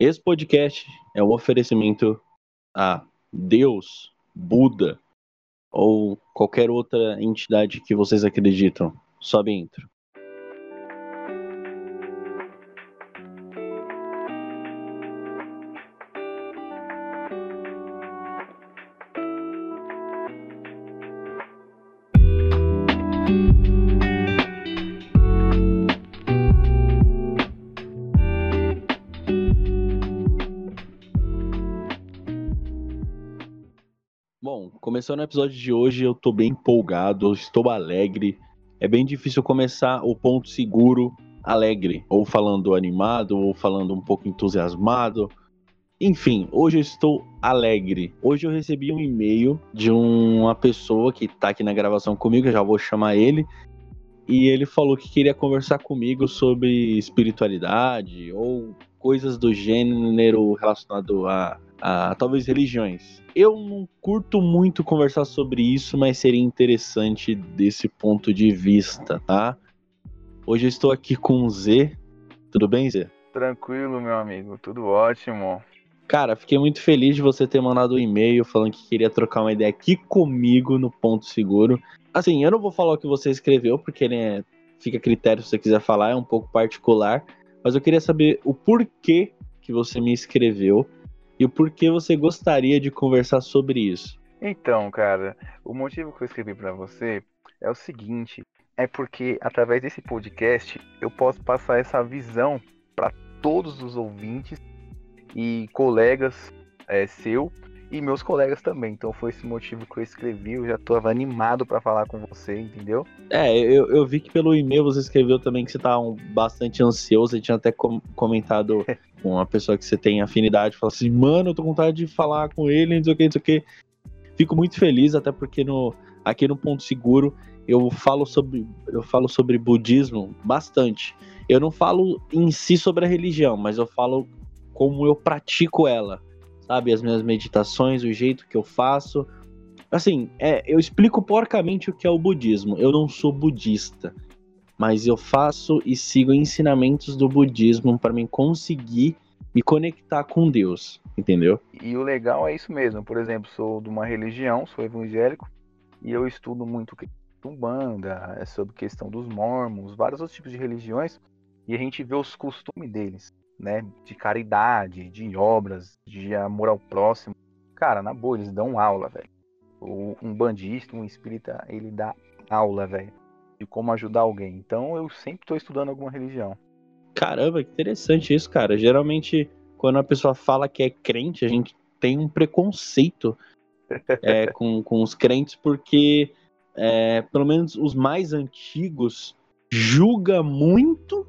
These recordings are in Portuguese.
Esse podcast é um oferecimento a Deus, Buda ou qualquer outra entidade que vocês acreditam. Sobe intro. Começando o episódio de hoje, eu tô bem empolgado, estou alegre. É bem difícil começar o ponto seguro alegre, ou falando animado, ou falando um pouco entusiasmado. Enfim, hoje eu estou alegre. Hoje eu recebi um e-mail de uma pessoa que tá aqui na gravação comigo, eu já vou chamar ele. E ele falou que queria conversar comigo sobre espiritualidade ou coisas do gênero relacionado a a talvez religiões. Eu não curto muito conversar sobre isso, mas seria interessante desse ponto de vista, tá? Hoje eu estou aqui com o Z. Tudo bem, Z? Tranquilo, meu amigo, tudo ótimo. Cara, fiquei muito feliz de você ter mandado um e-mail falando que queria trocar uma ideia aqui comigo no Ponto Seguro. Assim, eu não vou falar o que você escreveu, porque né, fica a critério se você quiser falar, é um pouco particular. Mas eu queria saber o porquê que você me escreveu e o porquê você gostaria de conversar sobre isso. Então, cara, o motivo que eu escrevi para você é o seguinte: é porque através desse podcast eu posso passar essa visão para todos os ouvintes e colegas é, seu e meus colegas também. Então foi esse motivo que eu escrevi. Eu já estava animado para falar com você, entendeu? É, eu, eu vi que pelo e-mail você escreveu também que você tá um, bastante ansioso. Você tinha até com, comentado com uma pessoa que você tem afinidade. Falou assim, mano, eu tô com vontade de falar com ele, não sei o que, não sei o que. Fico muito feliz, até porque no, aqui no Ponto Seguro eu falo sobre eu falo sobre budismo bastante. Eu não falo em si sobre a religião, mas eu falo como eu pratico ela sabe? As minhas meditações, o jeito que eu faço. Assim, é, eu explico porcamente o que é o budismo. Eu não sou budista, mas eu faço e sigo ensinamentos do budismo para mim conseguir me conectar com Deus, entendeu? E o legal é isso mesmo. Por exemplo, sou de uma religião, sou evangélico e eu estudo muito Umbanda, é sobre questão dos mormons, vários outros tipos de religiões e a gente vê os costumes deles né, de caridade, de obras, de amor ao próximo. Cara, na boa, eles dão aula, velho. Um bandista, um espírita, ele dá aula, velho, de como ajudar alguém. Então eu sempre estou estudando alguma religião. Caramba, que interessante isso, cara. Geralmente, quando a pessoa fala que é crente, a gente tem um preconceito é, com, com os crentes, porque é, pelo menos os mais antigos julga muito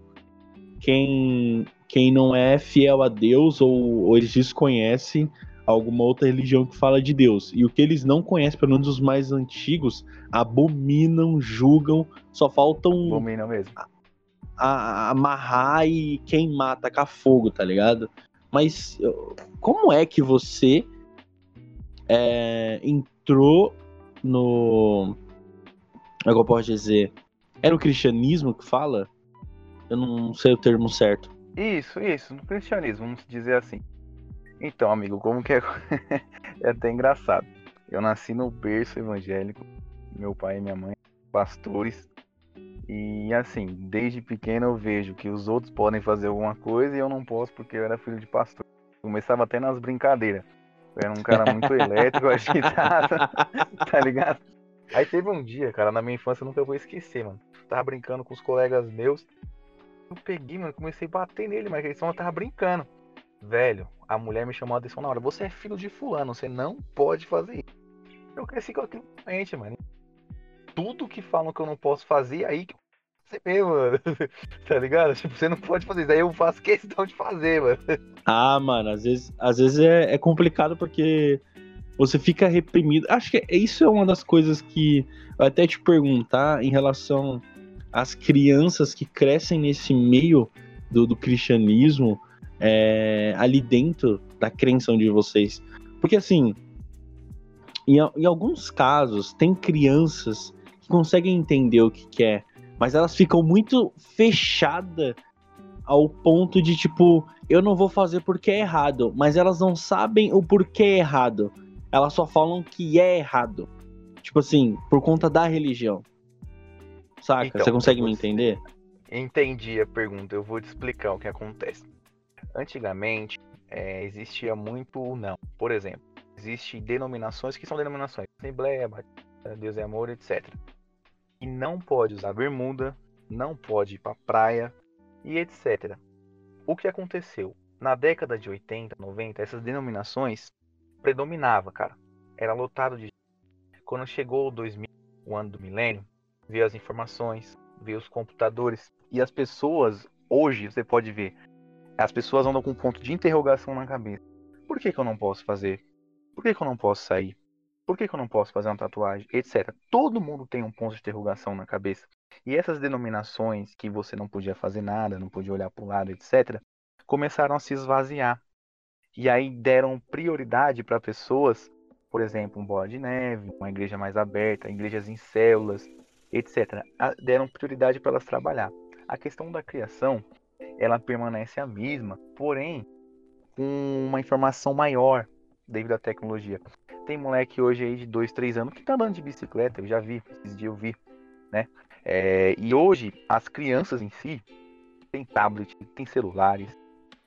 quem quem não é fiel a Deus ou, ou, eles desconhecem alguma outra religião que fala de Deus. E o que eles não conhecem, pelo menos os mais antigos, abominam, julgam, só faltam. Abominam mesmo. A, a, amarrar e queimar, tacar fogo, tá ligado? Mas como é que você é, entrou no. Como é que eu posso dizer? Era o cristianismo que fala? Eu não sei o termo certo. Isso, isso, no cristianismo, vamos dizer assim. Então, amigo, como que é. é até engraçado. Eu nasci no berço evangélico, meu pai e minha mãe, pastores. E assim, desde pequeno eu vejo que os outros podem fazer alguma coisa e eu não posso porque eu era filho de pastor. Começava até nas brincadeiras. Eu era um cara muito elétrico, agitado, tá ligado? Aí teve um dia, cara, na minha infância eu nunca vou esquecer, mano. Tava brincando com os colegas meus eu peguei, mano, comecei a bater nele, mas eles só tava brincando. Velho, a mulher me chamou a atenção na hora. Você é filho de fulano, você não pode fazer isso. Eu cresci com aquilo na mente, mano. Tudo que falam que eu não posso fazer, aí que você vê, mano. tá ligado? Tipo, você não pode fazer isso. Aí eu faço questão de fazer, mano. Ah, mano, às vezes, às vezes é, é complicado porque você fica reprimido. Acho que isso é uma das coisas que eu até te perguntar em relação as crianças que crescem nesse meio do, do cristianismo é, ali dentro da crença de vocês. Porque assim, em, em, alguns casos, tem crianças que conseguem entender o que quer, mas elas ficam muito fechadas ao ponto de, tipo, eu não vou fazer porque é errado, mas elas não sabem o porquê é errado. Elas só falam que é errado. Tipo assim, por conta da religião. Saca? Então, Você consegue me entender? Entendi a pergunta, eu vou te explicar o que acontece. Antigamente, é, existia muito não. Por exemplo, existem denominações que são denominações. Assembleia, Batista, Deus é amor, etc. E não pode usar bermuda, não pode ir pra praia e etc. O que aconteceu? Na década de 80, 90, essas denominações predominava, cara. Era lotado de gente. Quando chegou o 2000, o ano do milênio, veio as informações, veio os computadores e as pessoas hoje você pode ver, as pessoas andam com um ponto de interrogação na cabeça. Por que, que eu não posso fazer? Por que, que eu não posso sair? Por que, que eu não posso fazer uma tatuagem? Etc. Todo mundo tem um ponto de interrogação na cabeça. E essas denominações que você não podia fazer nada, não podia olhar para o lado, etc., começaram a se esvaziar. E aí deram prioridade para pessoas, por exemplo, um bola de neve, uma igreja mais aberta, igrejas em células, etc. Deram prioridade para elas trabalhar. A questão da criação, ela permanece a mesma, porém com uma informação maior devido à tecnologia. Tem moleque hoje aí de 2, 3 anos que tá andando de bicicleta, eu já vi, esses dias eu vi, né? É, e hoje as crianças em si têm tablet, têm celulares,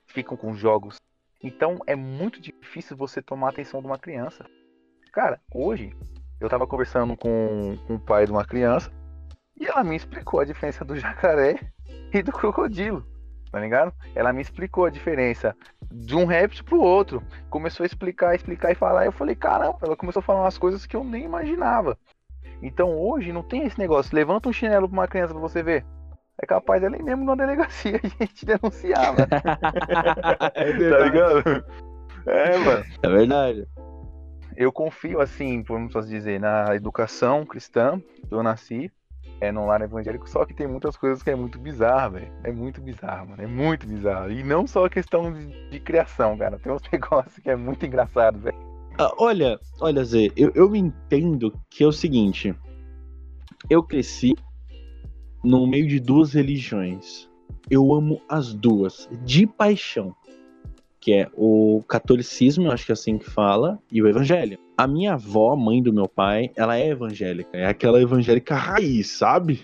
ficam com jogos. Então é muito difícil você tomar a atenção de uma criança. Cara, hoje eu tava conversando com, com o pai de uma criança e ela me explicou a diferença do jacaré e do crocodilo, tá ligado? Ela me explicou a diferença de um réptil pro outro. Começou a explicar, explicar e falar. Eu falei, caramba, ela começou a falar umas coisas que eu nem imaginava. Então hoje não tem esse negócio. Levanta um chinelo pra uma criança pra você ver. É capaz ir mesmo na delegacia e a gente denunciar, mano. tá ligado? É, mano. É verdade. Eu confio, assim, vamos dizer, na educação cristã. Eu nasci é, num lar evangélico, só que tem muitas coisas que é muito bizarro, velho. É muito bizarro, mano. É muito bizarro. E não só a questão de, de criação, cara. Tem uns negócios que é muito engraçado, velho. Ah, olha, olha, Zé, eu, eu entendo que é o seguinte. Eu cresci no meio de duas religiões. Eu amo as duas, de paixão. Que é o catolicismo, eu acho que é assim que fala, e o evangelho. A minha avó, mãe do meu pai, ela é evangélica. É aquela evangélica raiz, sabe?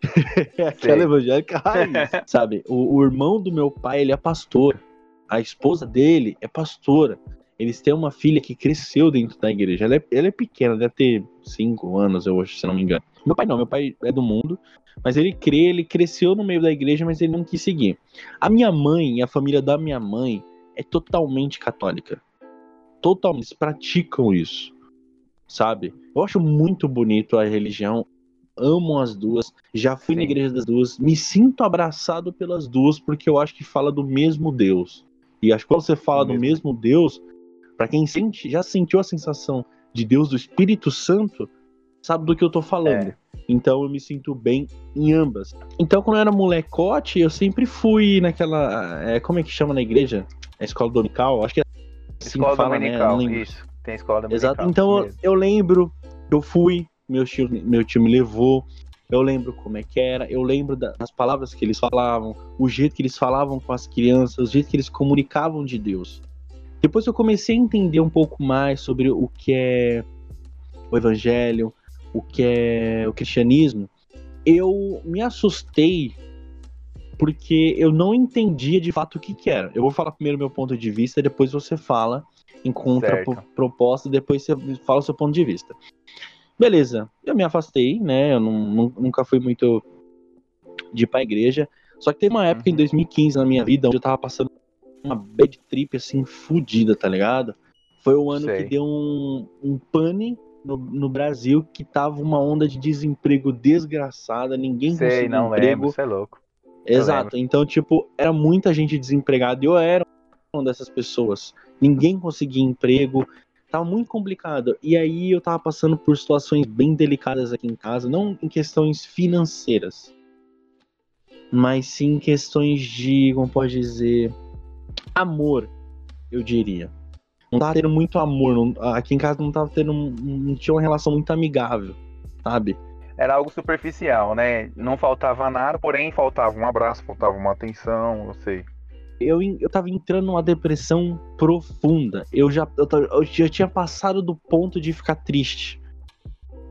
é aquela Sei. evangélica raiz, sabe? O, o irmão do meu pai, ele é pastor. A esposa dele é pastora. Eles têm uma filha que cresceu dentro da igreja. Ela é, ela é pequena, deve ter cinco anos, eu acho, se não me engano. Meu pai não, meu pai é do mundo, mas ele crê, ele cresceu no meio da igreja, mas ele não quis seguir. A minha mãe e a família da minha mãe é totalmente católica. Totalmente, eles praticam isso, sabe? Eu acho muito bonito a religião, amo as duas, já fui na Sim. igreja das duas, me sinto abraçado pelas duas porque eu acho que fala do mesmo Deus. E acho que quando você fala do Mesmo. mesmo Deus, Pra quem sente, já sentiu a sensação de Deus do Espírito Santo, sabe do que eu tô falando. É. Então eu me sinto bem em ambas. Então quando eu era molecote, eu sempre fui naquela. é, como é que chama na igreja? A escola dominical? Acho que é assim escola fala, né? dominical, lembro. isso. Tem escola dominical. Exato. Então eu, mesmo. eu lembro, eu fui, meu tio, meu tio me levou. Eu lembro como é que era, eu lembro da- das palavras que eles falavam, o jeito que eles falavam com as crianças, o jeito que eles comunicavam de Deus. Depois eu comecei a entender um pouco mais sobre o que é o evangelho, o que é o cristianismo. Eu me assustei porque eu não entendia de fato o que, que era. Eu vou falar primeiro meu ponto de vista, depois você fala em contraproposta, depois você fala o seu ponto de vista. Beleza, eu me afastei, né? Eu não- nu- nunca fui muito de ir pra igreja. Só que teve uma época em Uhum. 2015 na minha vida onde eu tava passando uma bad trip assim, fodida, tá ligado? Foi o ano Sei. que deu um, um pane no, no Brasil que tava uma onda de desemprego desgraçada, ninguém Sei, conseguia não emprego. lembro, você é louco. Exato. Então, tipo, era muita gente desempregada e eu era uma dessas pessoas. Ninguém conseguia emprego. Tava muito complicado. E aí eu tava passando por situações bem delicadas aqui em casa, não em questões financeiras, mas sim questões de, como pode dizer, amor, eu diria. Não tava tendo muito amor. não- aqui em casa não tava tendo. Não tinha uma relação muito amigável, sabe? Era algo superficial, né? Não faltava nada, porém faltava um abraço, faltava uma atenção, não sei. Eu, eu tava entrando numa depressão profunda. Eu já, eu, eu já tinha passado do ponto de ficar triste.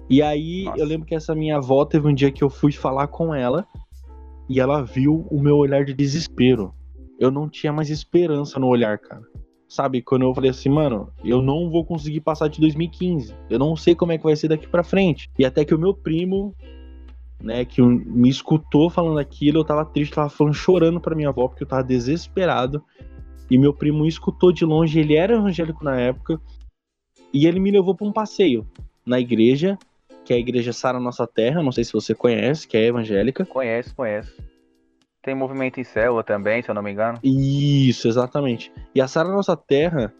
E aí Nossa. eu lembro que essa minha avó teve um dia que eu fui falar com ela e ela viu o meu olhar de desespero. Eu não tinha mais esperança no olhar, cara. Sabe, quando eu falei assim, mano, eu não vou conseguir passar de 2015. Eu não sei como é que vai ser daqui para frente. E até que o meu primo, né, que me escutou falando aquilo, eu tava triste, tava falando, chorando pra minha avó, porque eu tava desesperado. E meu primo escutou de longe, ele era evangélico na época, e ele me levou para um passeio na igreja, que é a igreja Sara Nossa Terra, não sei se você conhece, que é evangélica. Conhece, conhece. Tem movimento em célula também, se eu não me engano. Isso, exatamente. E a Sara Nossa Terra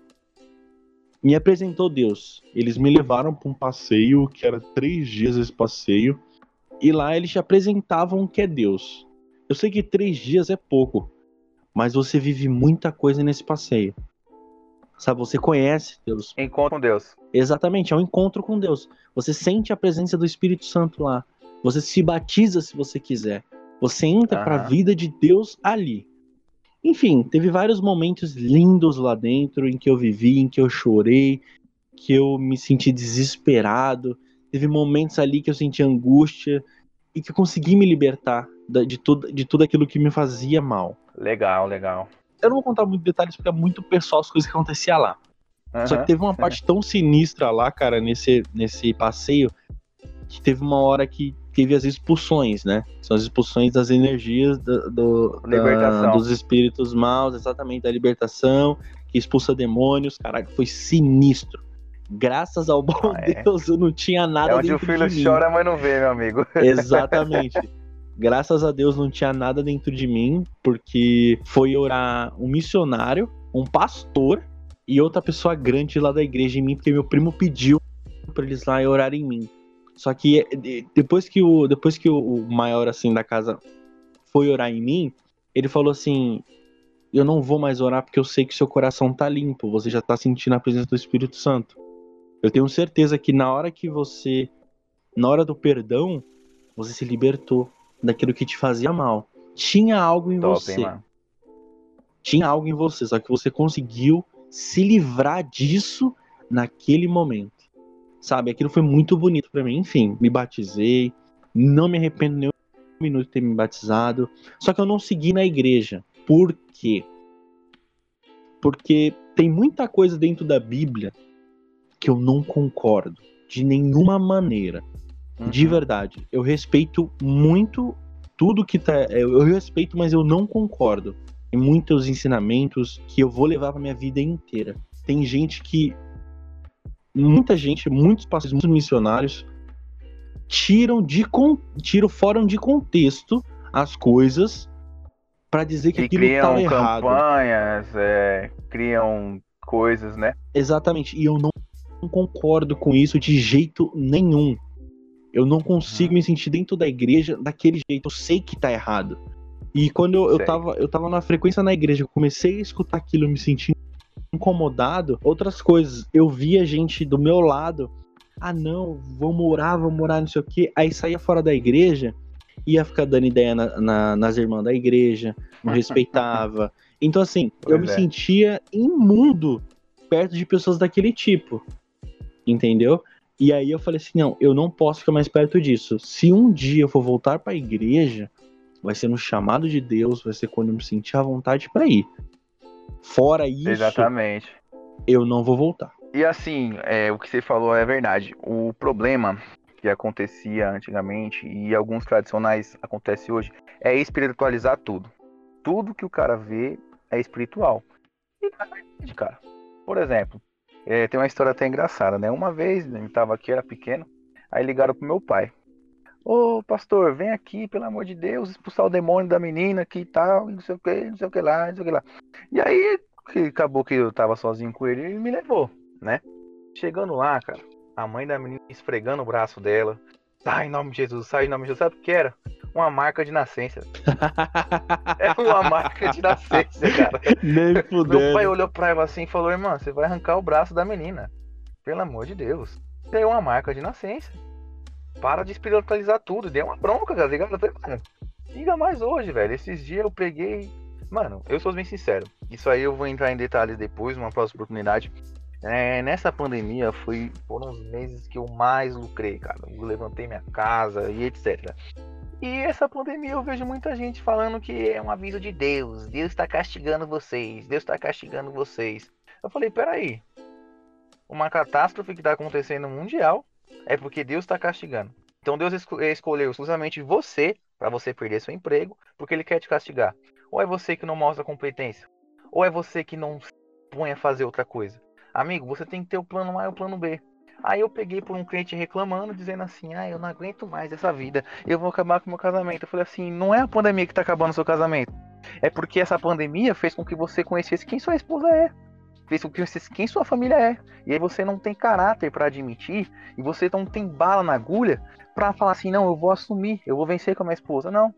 me apresentou Deus. Eles me levaram para um passeio, que era três dias esse passeio, e lá eles te apresentavam o que é Deus. Eu sei que três dias é pouco, mas você vive muita coisa nesse passeio. Sabe, você conhece Deus. Encontro com Deus. Exatamente, é um encontro com Deus. Você sente a presença do Espírito Santo lá. Você se batiza se você quiser. Você entra para a vida de Deus ali. Enfim, teve vários momentos lindos lá dentro em que eu vivi, em que eu chorei, que eu me senti desesperado. Teve momentos ali que eu senti angústia e que eu consegui me libertar de tudo, de tudo aquilo que me fazia mal. Legal, legal. Eu não vou contar muitos detalhes porque é muito pessoal as coisas que aconteciam lá. Uhum. Só que teve uma parte tão sinistra lá, cara, nesse, nesse passeio, que teve uma hora que teve as expulsões, né? São as expulsões das energias do, do da, dos espíritos maus, exatamente, da libertação, que expulsa demônios. Caraca, foi sinistro. Graças ao bom ah, é. Deus, eu não tinha nada é onde o filho chora, mas não vê, meu amigo. Exatamente. Graças a Deus não tinha nada dentro de mim, porque foi orar um missionário, um pastor e outra pessoa grande lá da igreja em mim, porque meu primo pediu para eles lá orar em mim. Só que é, depois que o, depois que o maior assim da casa foi orar em mim, ele falou assim: Eu não vou mais orar porque eu sei que seu coração tá limpo, você já tá sentindo a presença do Espírito Santo. Eu tenho certeza que na hora que você, na hora do perdão, você se libertou daquilo que te fazia mal. Tinha algo em Top, você. Hein, Tinha algo em você, só que você conseguiu se livrar disso naquele momento sabe? Aquilo foi muito bonito para mim. Enfim, me batizei, não me arrependo nem um minuto de ter me batizado. Só que eu não segui na igreja. Por quê? Porque tem muita coisa dentro da Bíblia que eu não concordo de nenhuma maneira. Uhum. De verdade. Eu respeito muito tudo que tá. Eu respeito, mas eu não concordo. Tem muitos ensinamentos que eu vou levar pra minha vida inteira. Tem gente que muita gente, muitos pastores, muitos missionários tiram de tiram fora de contexto as coisas para dizer que e aquilo tá errado. Criam campanhas, é, criam coisas, né? Exatamente. E eu não concordo com isso de jeito nenhum. Eu não consigo uhum. me sentir dentro da igreja daquele jeito. Eu sei que tá errado. E quando eu, eu, tava, eu tava na frequência na igreja, eu comecei a escutar aquilo, me sentindo incomodado, outras coisas. Eu via gente do meu lado, ah não, vamos orar, vamos orar, não sei o quê. Aí saía fora da igreja, ia ficar dando ideia na, na, nas irmãs da igreja, não respeitava. Então, assim, pois eu me é. sentia imundo perto de pessoas daquele tipo. Entendeu? E aí eu falei assim: não, eu não posso ficar mais perto disso. Se um dia eu for voltar para a igreja, vai ser no chamado de Deus, vai ser quando eu me sentir à vontade para ir. Fora isso, Exatamente. eu não vou voltar. E assim, é, o que você falou é verdade. O problema que acontecia antigamente e alguns tradicionais acontece hoje é espiritualizar tudo. Tudo que o cara vê é espiritual. E na verdade, cara. Por exemplo, é, tem uma história até engraçada, né? Uma vez, eu tava aqui, era pequeno, aí ligaram pro meu pai. Ô pastor, vem aqui, pelo amor de Deus, expulsar o demônio da menina aqui e tal, não sei o que, não sei o que lá, não sei o que lá. E aí, que acabou que eu tava sozinho com ele, ele me levou, né? Chegando lá, cara, a mãe da menina esfregando o braço dela. Sai em nome de Jesus, sai em nome de Jesus. Sabe o que era? Uma marca de nascença. é uma marca de nascença, cara. Nem fudendo. Meu pai olhou pra ela assim e falou: Irmã, você vai arrancar o braço da menina. Pelo amor de Deus. Isso é uma marca de nascença. Para de espiritualizar tudo. Deu uma bronca, tá ligado? Mano, liga mais hoje, velho. Esses dias eu peguei. Mano, eu sou bem sincero. Isso aí eu vou entrar em detalhes depois, numa próxima oportunidade. É, nessa pandemia foi, foram os meses que eu mais lucrei, cara. Eu levantei minha casa e etc. E essa pandemia eu vejo muita gente falando que é um aviso de Deus. Deus está castigando vocês. Deus está castigando vocês. Eu falei, peraí. Uma catástrofe que está acontecendo mundial é porque Deus está castigando. Então Deus escolheu exclusivamente você para você perder seu emprego porque Ele quer te castigar. Ou é você que não mostra competência. Ou é você que não põe a fazer outra coisa. Amigo, você tem que ter o plano A e o plano B. Aí eu peguei por um cliente reclamando, dizendo assim: ah, eu não aguento mais essa vida, eu vou acabar com o meu casamento. Eu falei assim: não é a pandemia que tá acabando o seu casamento. É porque essa pandemia fez com que você conhecesse quem sua esposa é. Fez com que você quem sua família é. E aí você não tem caráter para admitir, e você não tem bala na agulha para falar assim: não, eu vou assumir, eu vou vencer com a minha esposa. Não.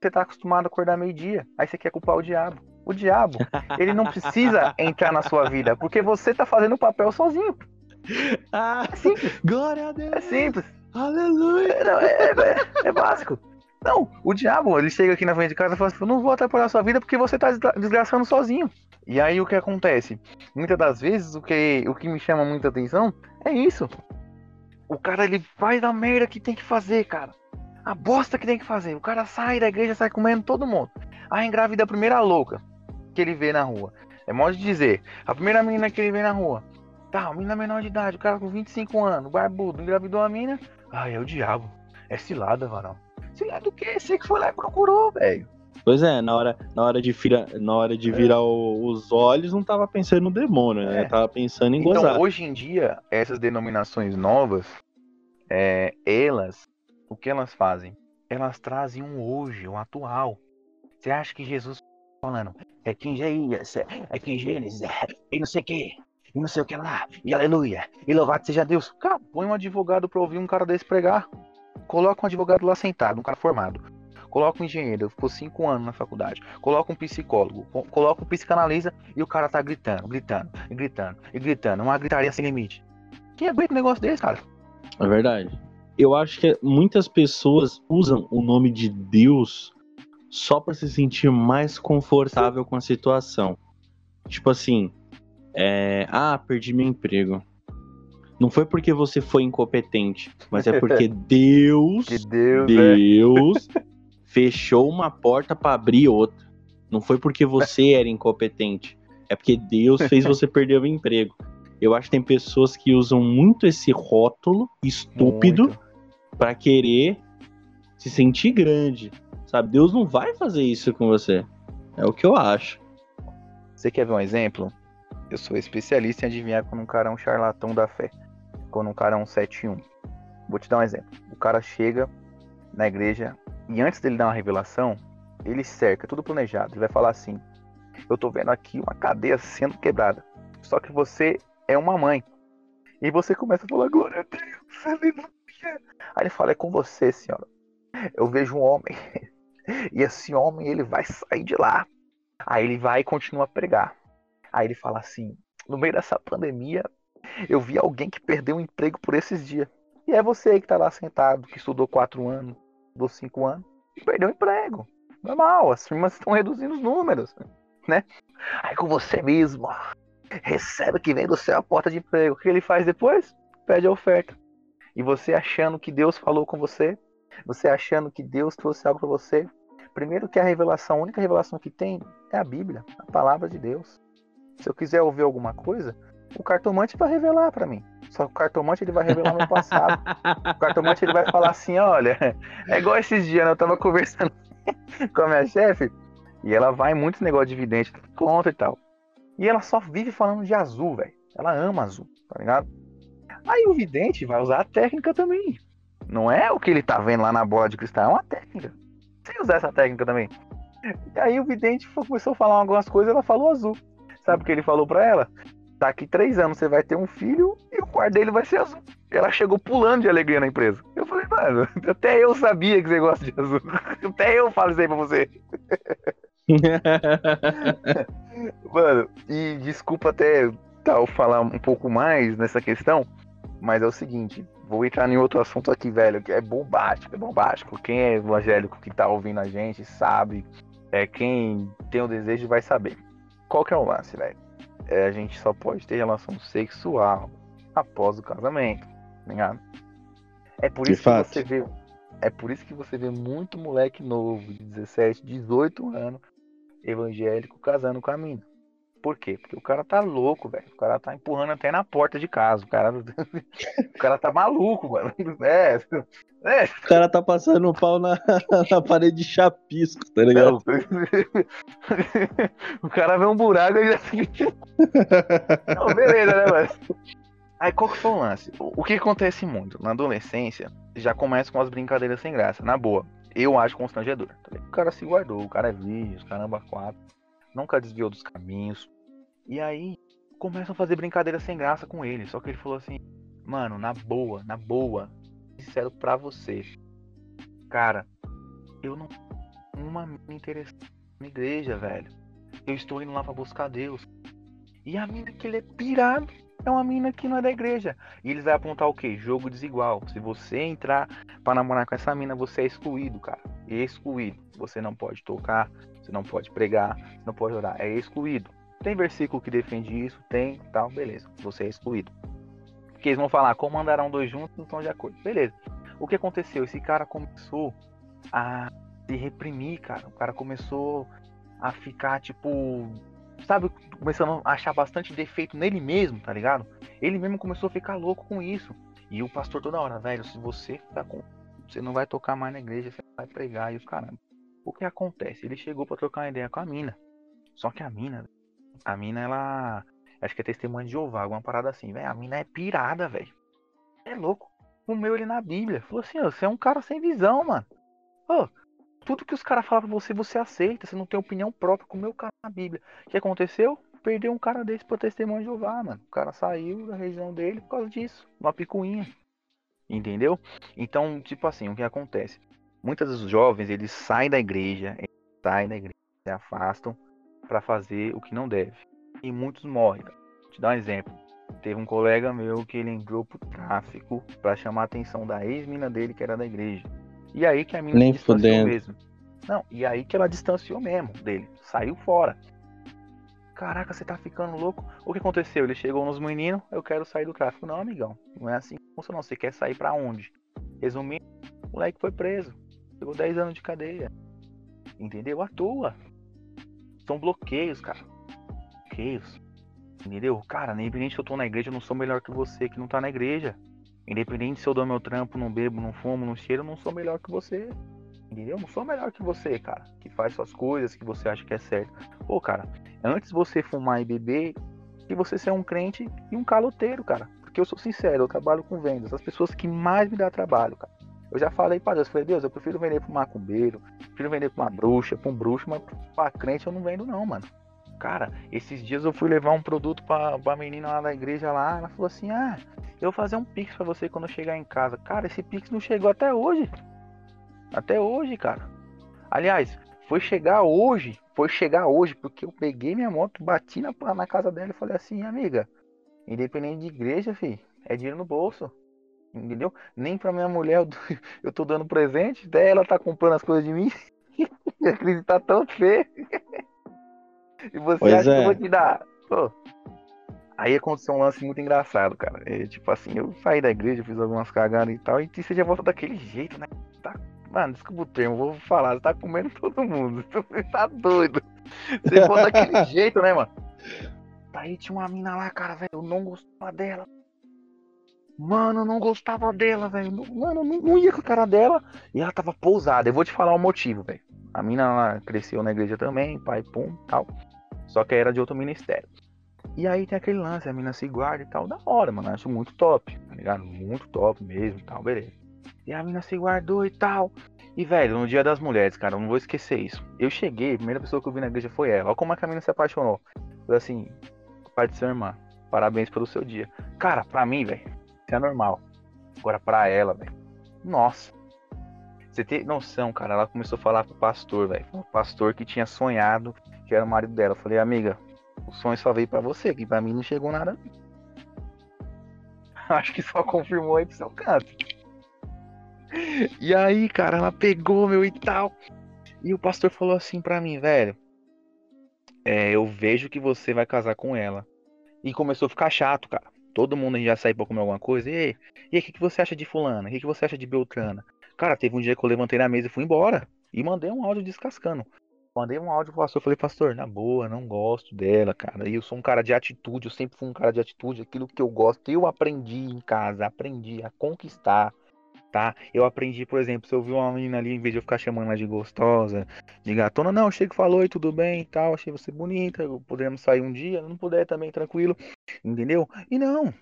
Você tá acostumado a acordar meio-dia, aí você quer culpar o diabo. O diabo, ele não precisa entrar na sua vida, porque você tá fazendo o papel sozinho. Ah, é simples. Glória a Deus. É simples. Aleluia. É, não, é, é, é, básico. Não, o diabo, ele chega aqui na frente de casa e fala assim: não vou atrapalhar a sua vida porque você tá desgraçando sozinho. E aí o que acontece? Muitas das vezes o que, o que me chama muita atenção é isso. O cara ele faz a merda que tem que fazer, cara. A bosta que tem que fazer. O cara sai da igreja, sai comendo todo mundo. Aí engravida a primeira louca que ele vê na rua. É modo de dizer, a primeira menina que ele vê na rua. Tá, menina menor de idade, o cara com 25 anos, barbudo, engravidou a mina. Ai, é o diabo. É cilada, varão. Cilada o quê? Você que foi lá e procurou, velho. Pois é, na hora, na hora de, vira, na hora de é. virar o, os olhos, não tava pensando no demônio, né? é. Tava pensando em então, gozar. Então, hoje em dia, essas denominações novas, é, elas, o que elas fazem? Elas trazem um hoje, um atual. Você acha que Jesus falando, é quem Isaías, é quem Gênesis, é, e não sei o que, e não sei o que lá, e aleluia, e louvado seja Deus. Cara, põe um advogado pra ouvir um cara desse pregar. Coloca um advogado lá sentado, um cara formado. Coloca um engenheiro, ficou cinco anos na faculdade. Coloca um psicólogo, coloca um psicanalista e o cara tá gritando, gritando, e gritando, e gritando. Uma gritaria sem limite. Quem aguenta um negócio desse, cara? É verdade. Eu acho que muitas pessoas usam o nome de Deus só para se sentir mais confortável com a situação. Tipo assim, é, ah, perdi meu emprego. Não foi porque você foi incompetente, mas é porque Deus, Deus, Deus é. fechou uma porta para abrir outra. Não foi porque você era incompetente, é porque Deus fez você perder o emprego. Eu acho que tem pessoas que usam muito esse rótulo estúpido para querer se sentir grande. Sabe? Deus não vai fazer isso com você. É o que eu acho. Você quer ver um exemplo? Eu sou especialista em adivinhar quando um cara é um charlatão da fé. Quando um cara é um 71. Vou te dar um exemplo. O cara chega na igreja e antes dele dar uma revelação, ele cerca, tudo planejado. Ele vai falar assim: Eu tô vendo aqui uma cadeia sendo quebrada. Só que você é uma mãe. E você começa a falar: Glória a Deus, aleluia. Aí ele fala: É com você, senhora. Eu vejo um homem e esse homem, ele vai sair de lá. Aí ele vai e continua a pregar. Aí ele fala assim: no meio dessa pandemia, eu vi alguém que perdeu o emprego por esses dias. E é você aí que tá lá sentado, que estudou quatro anos, estudou cinco anos, e perdeu o emprego. Normal, as firmas estão reduzindo os números, né? Aí com você mesmo, recebe que vem do céu a porta de emprego. O que ele faz depois? Pede a oferta. E você achando que Deus falou com você, você achando que Deus trouxe algo para você, Primeiro que a revelação, a única revelação que tem é a Bíblia, a palavra de Deus. Se eu quiser ouvir alguma coisa, o cartomante vai revelar para mim. Só que o cartomante ele vai revelar meu passado. o cartomante ele vai falar assim, olha, é igual esses dias, né? eu tava conversando com a minha chefe e ela vai em muitos negócios de vidente, conta e tal. E ela só vive falando de azul, velho. Ela ama azul, tá ligado? Aí o vidente vai usar a técnica também. Não é o que ele tá vendo lá na bola de cristal, é uma técnica sei usar essa técnica também. E aí o vidente começou a falar algumas coisas, ela falou azul. Sabe o que ele falou para ela? Daqui três anos você vai ter um filho e o quarto dele vai ser azul. Ela chegou pulando de alegria na empresa. Eu falei, mano, até eu sabia que você gosta de azul. Até eu falo isso aí pra você. mano, e desculpa até tal falar um pouco mais nessa questão, mas é o seguinte, vou entrar em outro assunto aqui, velho, que é bombástico, é bombástico. Quem é evangélico que tá ouvindo a gente sabe, é quem tem o desejo vai saber. Qual que é o lance, velho? É, a gente só pode ter relação sexual após o casamento, tá ligado? É por isso que você vê, é por isso que você vê muito moleque novo, de 17, 18 anos, evangélico casando com a mina. Por quê? Porque o cara tá louco, velho. O cara tá empurrando até na porta de casa. O cara, o cara tá maluco, mano. É, é. O cara tá passando o pau na, na parede de chapisco, tá ligado? o cara vê um buraco e já Não, beleza, né, mano? Aí qual que foi o lance? O que acontece muito? Na adolescência, já começa com as brincadeiras sem graça, na boa. Eu acho constrangedor. Tá o cara se guardou, o cara é virgem, os caramba quatro. Nunca desviou dos caminhos. E aí começam a fazer brincadeira sem graça com ele. Só que ele falou assim, mano, na boa, na boa, sincero pra você. Cara, eu não uma mina interessante na igreja, velho. Eu estou indo lá pra buscar Deus. E a mina que ele é pirado é uma mina que não é da igreja. E eles vão apontar o quê? Jogo desigual. Se você entrar para namorar com essa mina, você é excluído, cara. Excluído. Você não pode tocar, você não pode pregar, não pode orar. É excluído. Tem versículo que defende isso? Tem, tal, beleza. Você é excluído. Porque eles vão falar, como andarão dois juntos, não estão de acordo. Beleza. O que aconteceu? Esse cara começou a se reprimir, cara. O cara começou a ficar, tipo, sabe, começando a achar bastante defeito nele mesmo, tá ligado? Ele mesmo começou a ficar louco com isso. E o pastor toda hora, velho, se você ficar com. Você não vai tocar mais na igreja, você vai pregar e os caramba. O que acontece? Ele chegou para trocar uma ideia com a mina. Só que a mina, a mina, ela. Acho que é testemunha de Jeová, alguma parada assim, velho. A mina é pirada, velho. É louco. O meu ele na Bíblia. Falou assim, ó, você é um cara sem visão, mano. Ô, tudo que os caras falam pra você, você aceita. Você não tem opinião própria com o meu cara na Bíblia. O que aconteceu? Perdeu um cara desse pra testemunho de Jeová, mano. O cara saiu da região dele por causa disso. Uma picuinha. Entendeu? Então, tipo assim, o que acontece? Muitos dos jovens, eles saem da igreja, eles saem da igreja, se afastam para fazer o que não deve. E muitos morrem. Vou te dar um exemplo. Teve um colega meu que ele entrou pro tráfico para chamar a atenção da ex-mina dele, que era da igreja. E aí que a mina Nem distanciou fudendo. mesmo. Não, e aí que ela distanciou mesmo dele. Saiu fora. Caraca, você tá ficando louco. O que aconteceu? Ele chegou nos meninos, eu quero sair do tráfico. Não, amigão. Não é assim que funciona. Você quer sair para onde? Resumindo, o moleque foi preso. Pegou 10 anos de cadeia. Entendeu? À toa. São bloqueios, cara. Bloqueios. Entendeu? Cara, independente se eu tô na igreja, eu não sou melhor que você que não tá na igreja. Independente se eu dou meu trampo, não bebo, não fumo, não cheiro, eu não sou melhor que você. Entendeu? Eu não sou melhor que você, cara. Que faz suas coisas, que você acha que é certo. Pô, cara, antes você fumar e beber, que você ser um crente e um caloteiro, cara. Porque eu sou sincero, eu trabalho com vendas. As pessoas que mais me dá trabalho, cara. Eu já falei para Deus, falei, Deus, eu prefiro vender pra um macumbeiro, prefiro vender pra uma bruxa, pra um bruxo, mas pra crente eu não vendo não, mano. Cara, esses dias eu fui levar um produto pra, pra menina lá da igreja lá, ela falou assim, ah, eu vou fazer um pix pra você quando eu chegar em casa. Cara, esse pix não chegou até hoje. Até hoje, cara. Aliás, foi chegar hoje, foi chegar hoje, porque eu peguei minha moto, bati na, na casa dela e falei assim, amiga, independente de igreja, fi, é dinheiro no bolso. Entendeu? Nem pra minha mulher eu, eu tô dando presente, até ela tá comprando as coisas de mim. a crise tá tão feia. e você pois acha é. que eu vou te dar? Pô. Aí aconteceu um lance muito engraçado, cara. É, tipo assim, eu saí da igreja, fiz algumas cagadas e tal, e você já volta daquele jeito, né? Tá, mano, desculpa o termo, vou falar, você tá comendo todo mundo. Você tá doido. Você volta daquele jeito, né, mano? Aí tinha uma mina lá, cara, velho, eu não gostava dela. Mano, eu não gostava dela, velho. Mano, eu não ia com a cara dela. E ela tava pousada. Eu vou te falar o motivo, velho. A mina ela cresceu na igreja também, pai, pum, tal. Só que era de outro ministério. E aí tem aquele lance, a mina se guarda e tal. Da hora, mano. Acho muito top, tá ligado? Muito top mesmo tal, beleza. E a mina se guardou e tal. E, velho, no dia das mulheres, cara, eu não vou esquecer isso. Eu cheguei, a primeira pessoa que eu vi na igreja foi ela. Olha como a mina se apaixonou. Falei assim, pai de sua irmã, parabéns pelo seu dia. Cara, pra mim, velho, isso é normal. Agora, pra ela, velho. Nossa. Você tem noção, cara. Ela começou a falar pro pastor, velho. O pastor que tinha sonhado que era o marido dela. Eu falei, amiga, o sonho só veio para você, que para mim não chegou nada. acho que só confirmou aí pro seu canto. E aí, cara, ela pegou, meu, e tal. E o pastor falou assim pra mim, velho. É, eu vejo que você vai casar com ela. E começou a ficar chato, cara. Todo mundo já saiu pra comer alguma coisa. E aí, e o que, que você acha de fulana? O que, que você acha de Beltrana? Cara, teve um dia que eu levantei na mesa e fui embora. E mandei um áudio descascando. Mandei um áudio pro pastor, falei, pastor, na boa, não gosto dela, cara. E eu sou um cara de atitude, eu sempre fui um cara de atitude, aquilo que eu gosto, eu aprendi em casa, aprendi a conquistar, tá? Eu aprendi, por exemplo, se eu vi uma menina ali, em vez de eu ficar chamando ela de gostosa, de gatona, não, chega e falou, e tudo bem e tal, achei você bonita, podemos sair um dia, não puder também, tranquilo, entendeu? E não,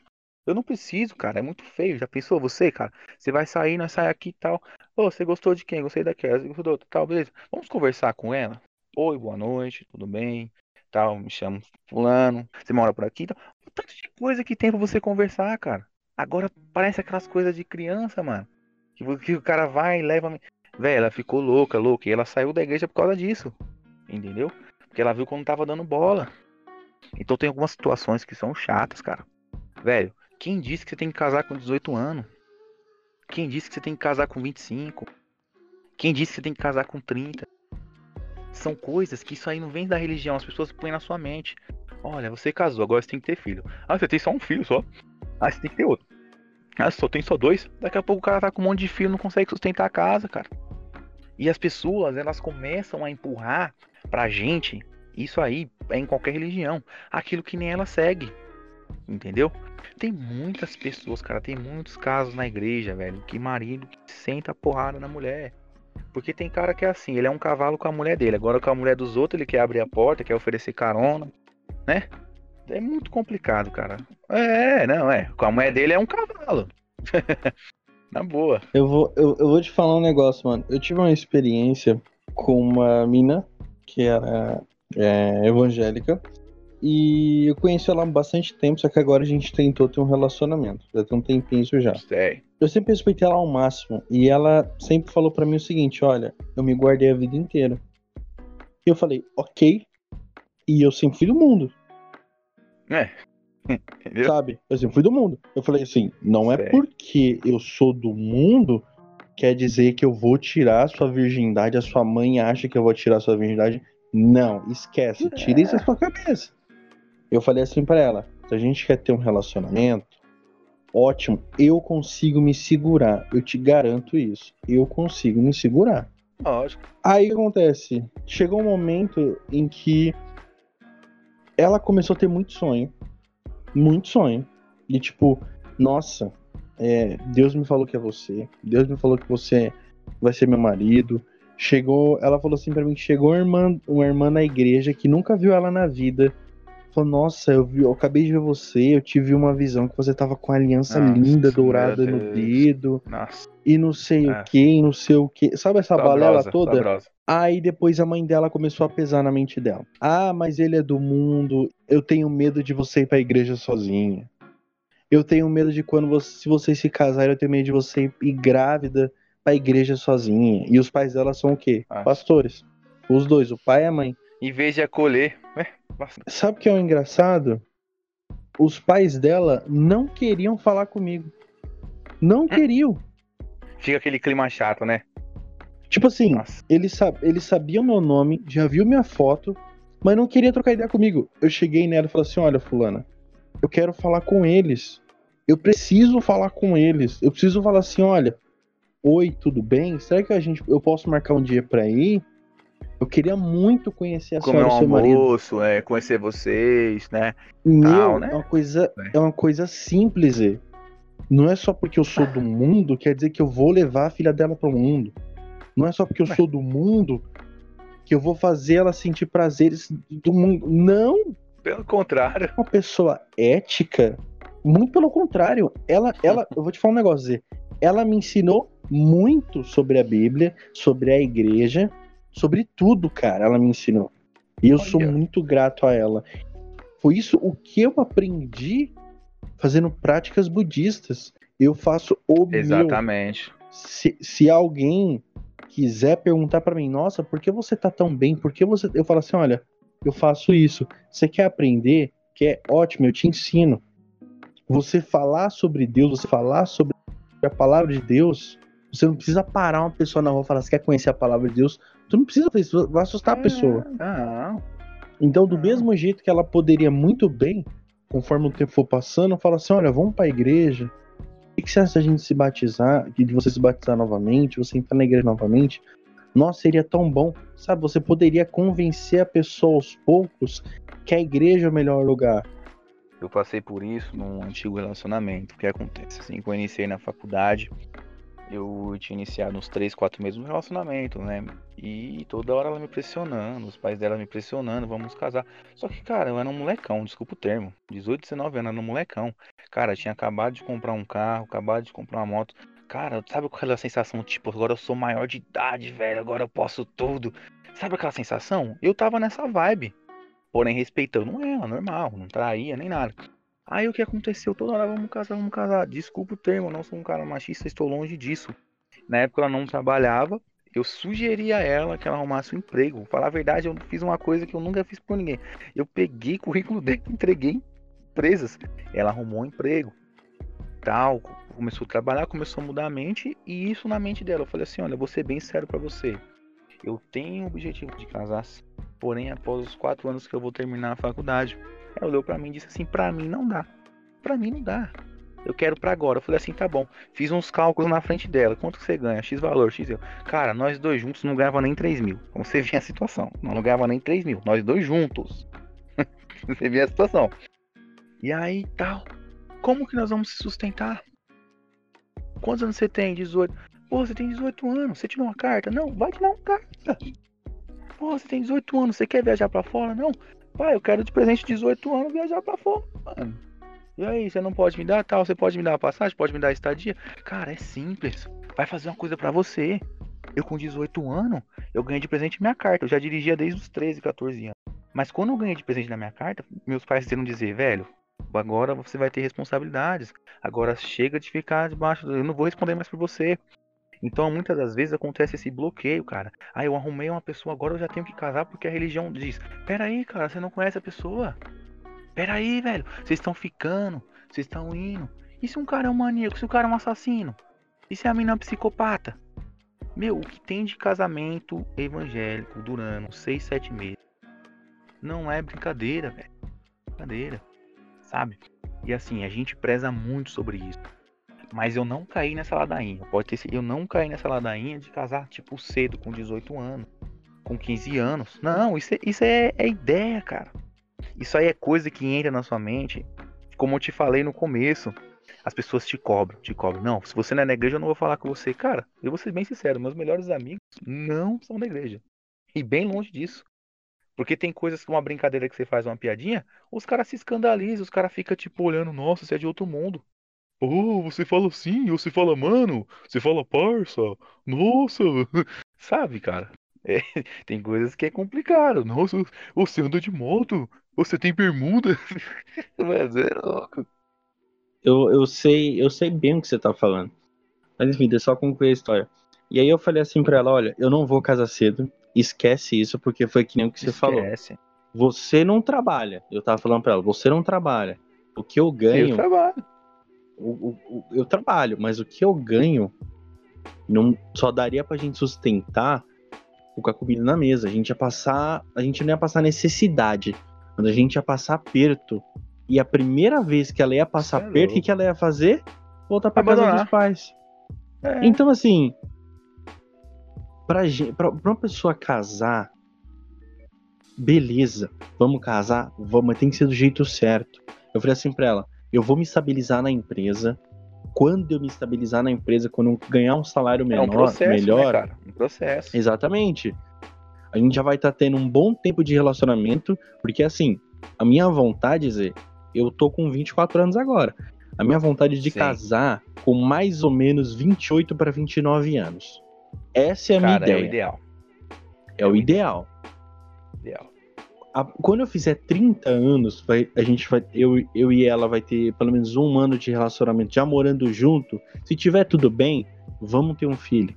eu não preciso, cara. É muito feio. Já pensou você, cara? Você vai sair, nós sai aqui e tal. Ô, você gostou de quem? Gostei daquela. Gostou do outro? Tal, beleza. Vamos conversar com ela? Oi, boa noite, tudo bem? Tal, me chamo fulano. Você mora por aqui? Tal. Tanto de coisa que tem pra você conversar, cara. Agora parece aquelas coisas de criança, mano. Que, que o cara vai e leva. Velho, ela ficou louca, louca. E ela saiu da igreja por causa disso. Entendeu? Porque ela viu quando tava dando bola. Então tem algumas situações que são chatas, cara. Velho, quem disse que você tem que casar com 18 anos? Quem disse que você tem que casar com 25? Quem disse que você tem que casar com 30? São coisas que isso aí não vem da religião, as pessoas põem na sua mente. Olha, você casou, agora você tem que ter filho. Ah, você tem só um filho só. Ah, você tem que ter outro. Ah, só tem só dois. Daqui a pouco o cara tá com um monte de filho, não consegue sustentar a casa, cara. E as pessoas, elas começam a empurrar pra gente, isso aí é em qualquer religião, aquilo que nem ela segue. Entendeu? Tem muitas pessoas, cara, tem muitos casos na igreja, velho, que marido que senta a porrada na mulher. Porque tem cara que é assim, ele é um cavalo com a mulher dele. Agora com a mulher dos outros, ele quer abrir a porta, quer oferecer carona, né? É muito complicado, cara. É, não, é. Com a mulher dele é um cavalo. na boa. Eu vou, eu, eu vou te falar um negócio, mano. Eu tive uma experiência com uma mina que era é, evangélica. E eu conheci ela há bastante tempo, só que agora a gente tentou ter um relacionamento. Já tem um tempinho isso já. Sei. Eu sempre respeitei ela ao máximo. E ela sempre falou para mim o seguinte: olha, eu me guardei a vida inteira. E eu falei, ok. E eu sempre fui do mundo. É. Entendeu? Sabe? Eu sempre fui do mundo. Eu falei assim: não é Sei. porque eu sou do mundo quer dizer que eu vou tirar a sua virgindade. A sua mãe acha que eu vou tirar a sua virgindade. Não, esquece. Tira isso da sua cabeça. Eu falei assim pra ela: se a gente quer ter um relacionamento, ótimo, eu consigo me segurar. Eu te garanto isso. Eu consigo me segurar. Lógico. Aí o que acontece? Chegou um momento em que ela começou a ter muito sonho. Muito sonho. E tipo, nossa, é, Deus me falou que é você. Deus me falou que você vai ser meu marido. Chegou, ela falou assim pra mim chegou uma irmã, uma irmã na igreja que nunca viu ela na vida. Falou, nossa, eu, vi, eu acabei de ver você, eu tive uma visão que você tava com a aliança Nossa, linda, meu dourada no dedo, Nossa. e não sei É. o que, e não sei o que. Sabe essa balela sabrosa, toda? sabrosa. Aí depois a mãe dela começou a pesar na mente dela. Ah, mas ele é do mundo. Eu tenho medo de você ir pra igreja sozinha. Eu tenho medo de quando você, se vocês se casarem, eu tenho medo de você ir grávida pra igreja sozinha. E os pais dela são o quê? Ah. Pastores. Os dois, o pai e a mãe. Em vez de acolher. É. Sabe o que é o engraçado? Os pais dela não queriam falar comigo. Não queriam. Fica aquele clima chato, né? Tipo assim, Nossa. eles, sab eles sabiam meu nome, já viu minha foto, mas não queria trocar ideia comigo. Eu cheguei nela e falei assim: olha, Fulana, eu quero falar com eles. Eu preciso falar com eles. Eu preciso falar assim: olha, oi, tudo bem? Será que a gente, eu posso marcar um dia pra ir? Eu queria muito conhecer a Comer senhora um seu marido. almoço, é, conhecer vocês, né? Meu, tal, né? é uma coisa, É. é uma coisa simples. Não é só porque eu sou do mundo, quer dizer que eu vou levar a filha dela pro mundo. Não é só porque eu sou do mundo que eu vou fazer ela sentir prazeres do mundo. Não, Pelo contrário. uma pessoa ética, muito pelo contrário. Ela, ela, eu vou te falar um negócio. Ela me ensinou muito sobre a Bíblia, sobre a igreja, sobre tudo, cara. Ela me ensinou. E eu sou Olha. muito grato a ela. Foi isso o que eu aprendi fazendo práticas budistas. Eu faço o meu. Exatamente. Se, se alguém quiser perguntar pra mim, nossa, por que você tá tão bem? Por que você. Eu falo assim, olha, eu faço isso. Você quer aprender? Quer? Ótimo, eu te ensino. você falar sobre Deus, você falar sobre a palavra de Deus, você não precisa parar uma pessoa na rua e falar, você quer conhecer a palavra de Deus? Tu não precisa fazer isso, vai assustar a pessoa. Ah, Então, do mesmo jeito que ela poderia muito bem, conforme o tempo for passando, falar assim: olha, vamos pra igreja. O que você acha da gente se batizar, de você se batizar novamente, você entrar na igreja novamente? Nossa, seria tão bom. Sabe, você poderia convencer a pessoa aos poucos que a igreja é o melhor lugar. eu passei por isso num antigo relacionamento. O que acontece? Assim que eu iniciei na faculdade, eu tinha iniciado uns 3, 4 meses no relacionamento, né? E toda hora ela me pressionando, os pais dela me pressionando, vamos casar. Só que, cara, eu era um molecão, desculpa o termo. 18, 19 anos, era um molecão. Cara, tinha acabado de comprar um carro, acabado de comprar uma moto. Cara, sabe aquela sensação, tipo, agora eu sou maior de idade, velho, agora eu posso tudo. Sabe aquela sensação? Eu tava nessa vibe. Porém, respeitando ela, normal, não traía nem nada. Aí o que aconteceu? Toda hora vamos casar, vamos casar. Desculpa o termo, não sou um cara machista, estou longe disso. Na época ela não trabalhava, eu sugeri a ela que ela arrumasse um emprego. Falar a verdade, eu fiz uma coisa que eu nunca fiz por ninguém. Eu peguei currículo dela entreguei em empresas. Ela arrumou um emprego. Tal, começou a trabalhar, começou a mudar a mente e isso na mente dela. Eu falei assim, olha, vou ser bem sério pra você. Eu tenho o objetivo de casar, porém após os quatro anos que eu vou terminar a faculdade. Ela olhou pra mim e disse assim, pra mim não dá. Pra mim não dá. Eu quero pra agora. Eu falei assim, tá bom. Fiz uns cálculos na frente dela. Quanto você ganha? X valor, X eu. Cara, nós dois juntos não ganhava nem 3 mil. Como você vê a situação. Não ganhava nem 3 mil. Nós dois juntos. você vê a situação. E aí, tal. Como que nós vamos se sustentar? Quantos anos você tem? 18. Pô, você tem 18 anos. Você tirou uma carta? Não, vai tirar uma carta. Pô, você tem 18 anos. Você quer viajar pra fora? Não. Pai, eu quero de presente 18 anos viajar pra fora, mano. E aí, você não pode me dar tal? Você pode me dar uma passagem? Pode me dar estadia? Cara, é simples. Vai fazer uma coisa pra você. Eu com 18 anos, eu ganhei de presente minha carta. Eu já dirigia desde os 13, 14 anos. Mas quando eu ganhei de presente na minha carta, meus pais decidiram dizer, velho, agora você vai ter responsabilidades. Agora chega de ficar debaixo. Eu não vou responder mais por você. Então, muitas das vezes acontece esse bloqueio, cara. Ah, eu arrumei uma pessoa, agora eu já tenho que casar porque a religião diz: Pera aí, cara, você não conhece a pessoa? Pera aí, velho, vocês estão ficando, vocês estão indo. E se um cara é um maníaco, se o cara é um assassino? E se a mina é um psicopata? Meu, o que tem de casamento evangélico durando 6, 7 meses não é brincadeira, velho. Brincadeira, sabe? E assim, a gente preza muito sobre isso. Mas eu não caí nessa ladainha. Pode ter sido, eu não caí nessa ladainha de casar, tipo, cedo, com 18 anos, com 15 anos. Não, isso é, isso é, é ideia, cara. Isso aí é coisa que entra na sua mente. Como eu te falei no começo, as pessoas te cobram, te cobram. Não, se você não é na igreja, eu não vou falar com você. Cara, eu vou ser bem sincero, meus melhores amigos não são da igreja. E bem longe disso. Porque tem coisas que uma brincadeira que você faz, uma piadinha, os caras se escandalizam, os caras ficam tipo olhando, nossa, você é de outro mundo. Oh, você fala assim, ou você fala, mano, você fala parça, nossa. Sabe, cara? É, tem coisas que é complicado. Nossa, você anda de moto, você tem bermuda. Mas é louco. Eu, eu sei, eu sei bem o que você tá falando. Mas enfim, deixa eu só concluir a história. E aí eu falei assim pra ela, olha, eu não vou casar cedo, esquece isso, porque foi que nem o que você falou. Esquece. Você não trabalha. Eu tava falando pra ela, você não trabalha. O que eu Eu ganho, trabalho. O- o- eu trabalho, mas o que eu ganho não só daria pra gente sustentar com a comida na mesa. A gente ia passar, a gente não ia passar necessidade, mas a gente ia passar aperto. E a primeira vez que ela ia passar é aperto, o que, ela ia fazer? Voltar pra casa Abandonar. dos pais. É. Então, assim, pra, gen- pra, pra uma pessoa casar, beleza, vamos casar, vamos, mas tem que ser do jeito certo. Eu falei assim pra ela: eu vou me estabilizar na empresa. Quando eu me estabilizar na empresa, quando eu ganhar um salário É menor, um processo, melhor, né, cara? Um processo. Exatamente. A gente já vai estar tendo um bom tempo de relacionamento, porque assim, a minha vontade, Zé, eu tô com 24 anos agora. A minha vontade de Sim. casar com mais ou menos 28 para 29 anos. Essa é a minha Cara, é o ideia. ideal. É o ideal. Ideal. A- quando eu fizer 30 anos, vai- a gente vai, eu, eu e ela vai ter pelo menos um ano de relacionamento já morando junto. Se tiver tudo bem, vamos ter um filho.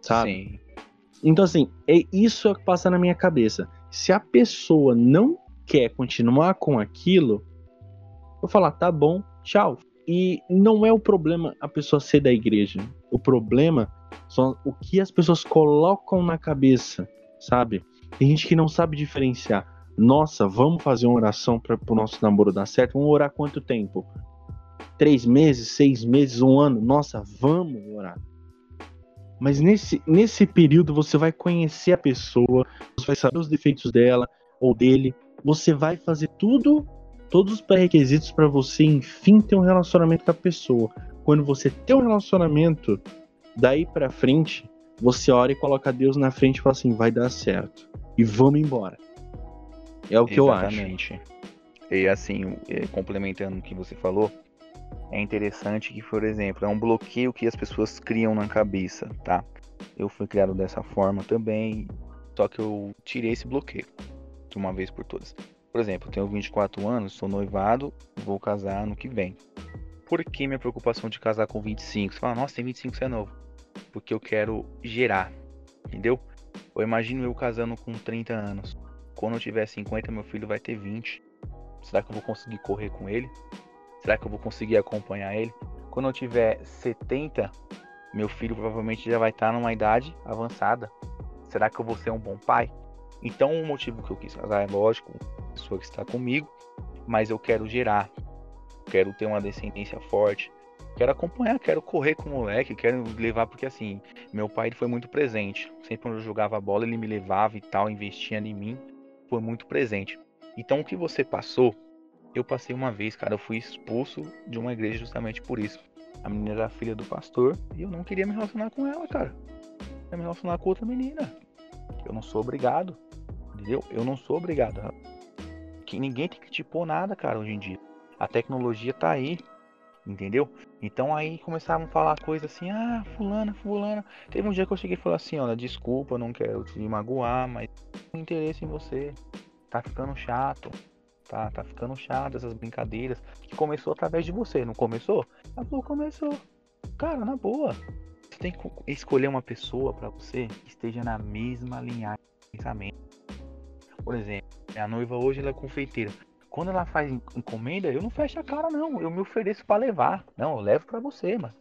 Sabe? Sim. Então, assim, é isso que passa na minha cabeça. Se a pessoa não quer continuar com aquilo, Eu falar, tá bom, tchau. E não é o problema a pessoa ser da igreja. O problema são o que as pessoas colocam na cabeça, sabe? Tem gente que não sabe diferenciar. Nossa, vamos fazer uma oração para o nosso namoro dar certo? Vamos orar quanto tempo? Três meses, seis meses, um ano? Nossa, vamos orar. Mas nesse, nesse período você vai conhecer a pessoa, você vai saber os defeitos dela ou dele, você vai fazer tudo todos os pré-requisitos para você, enfim, ter um relacionamento com a pessoa. Quando você tem um relacionamento, daí para frente, você ora e coloca Deus na frente e fala assim: vai dar certo. E vamos embora. É o que Exatamente. eu acho. E assim, é, complementando o que você falou, é interessante que, por exemplo, é um bloqueio que as pessoas criam na cabeça, tá? Eu fui criado dessa forma também, só que eu tirei esse bloqueio de uma vez por todas. Por exemplo, eu tenho 24 anos, sou noivado, vou casar ano que vem. Por que minha preocupação de casar com 25? Você fala, nossa, tem 25, você é novo. Porque eu quero gerar, entendeu? Eu imagino eu casando com 30 anos. Quando eu tiver 50, meu filho vai ter 20. Será que eu vou conseguir correr com ele? Será que eu vou conseguir acompanhar ele? Quando eu tiver 70, meu filho provavelmente já vai estar numa idade avançada. Será que eu vou ser um bom pai? Então, o motivo que eu quis casar é lógico, pessoa que está comigo, mas eu quero gerar, quero ter uma descendência forte, quero acompanhar, quero correr com o moleque, quero levar, porque assim, meu pai ele foi muito presente. Sempre quando eu jogava bola, ele me levava e tal, investia em mim, foi muito presente. Então, o que você passou, eu passei uma vez, cara, eu fui expulso de uma igreja justamente por isso. A menina era filha do pastor e eu não queria me relacionar com ela, cara. Eu queria me relacionar com outra menina. Eu não sou obrigado. Entendeu? Eu não sou obrigado. Que ninguém tem que te pôr nada, cara, hoje em dia. A tecnologia tá aí. Entendeu? Então aí começavam a falar coisas assim, ah, fulana, fulana. Teve um dia que eu cheguei e falei assim, olha, desculpa, não quero te magoar, mas tenho interesse em você. Tá ficando chato. Tá, tá ficando chato essas brincadeiras. Que começou através de você, não começou? A falou, começou. Cara, na boa. Você tem que escolher uma pessoa para você que esteja na mesma linhagem de pensamento por exemplo, minha noiva hoje ela é confeiteira. Quando ela faz encomenda, eu não fecho a cara, não. Eu me ofereço para levar. Não, eu levo para você, mano.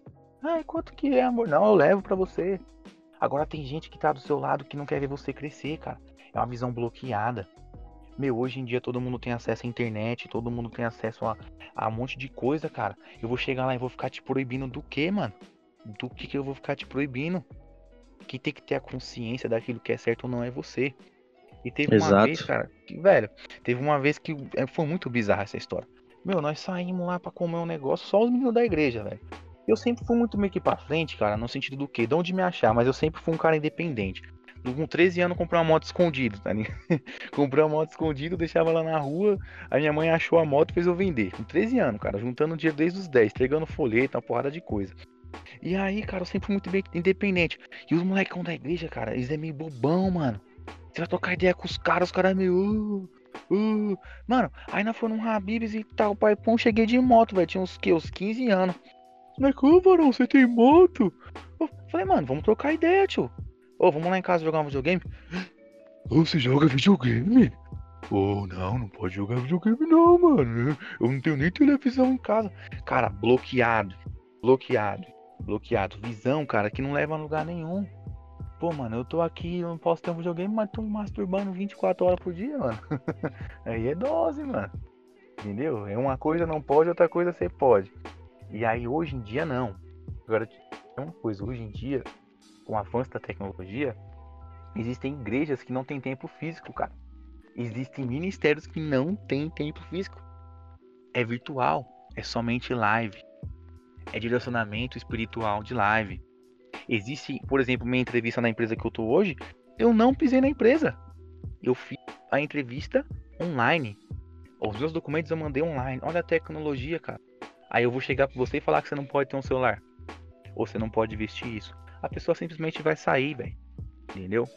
Ah, quanto que é, amor? Não, eu levo para você. Agora tem gente que tá do seu lado que não quer ver você crescer, cara. É uma visão bloqueada. Meu, hoje em dia todo mundo tem acesso à internet, todo mundo tem acesso a, a um monte de coisa, cara. Eu vou chegar lá e vou ficar te proibindo do que, mano? Do que que eu vou ficar te proibindo? Quem tem que ter a consciência daquilo que é certo ou não é você. E teve Exato. uma vez, cara, que, velho, teve uma vez que é, foi muito bizarra essa história. Meu, nós saímos lá para comer um negócio, só os meninos da igreja, velho. Eu sempre fui muito meio que pra frente, cara, no sentido do quê? De onde me achar, mas eu sempre fui um cara independente. Com 13 anos comprei uma moto escondida, tá ligado? comprei uma moto escondida, deixava lá na rua, a minha mãe achou a moto e fez eu vender. Com 13 anos, cara, juntando o dia desde os 10, entregando folheto, uma porrada de coisa. E aí, cara, eu sempre fui muito independente. E os molecão da igreja, cara, eles é meio bobão, mano. Você vai trocar ideia com os caras, os caras é meio. Uh, uh. Mano, aí nós fomos num Habibs e tal, pai, pum, cheguei de moto, velho. Tinha uns que, uns 15 anos. Mas como, varão, você tem moto? Eu falei, mano, vamos trocar ideia, tio. Ô, vamos lá em casa jogar um videogame? Ô, você joga videogame? Ô, não, não pode jogar videogame não, mano. Eu não tenho nem televisão em casa. Cara, bloqueado. Bloqueado. Bloqueado. Visão, cara, que não leva a lugar nenhum. Pô, mano, eu tô aqui, eu não posso ter um videogame, mas tô me masturbando 24 horas por dia, mano. aí é dose, mano. Entendeu? É uma coisa não pode, outra coisa você pode. E aí hoje em dia não. Agora, é uma coisa, hoje em dia, com o avanço da tecnologia, existem igrejas que não têm tempo físico, cara. Existem ministérios que não têm tempo físico. É virtual, é somente live. É direcionamento espiritual de live. Existe, por exemplo, minha entrevista na empresa que eu tô hoje, eu não pisei na empresa. Eu fiz a entrevista online. Os meus documentos eu mandei online. Olha a tecnologia, cara. Aí eu vou chegar pra você e falar que você não pode ter um celular. Ou você não pode vestir isso. A pessoa simplesmente vai sair, velho. Entendeu?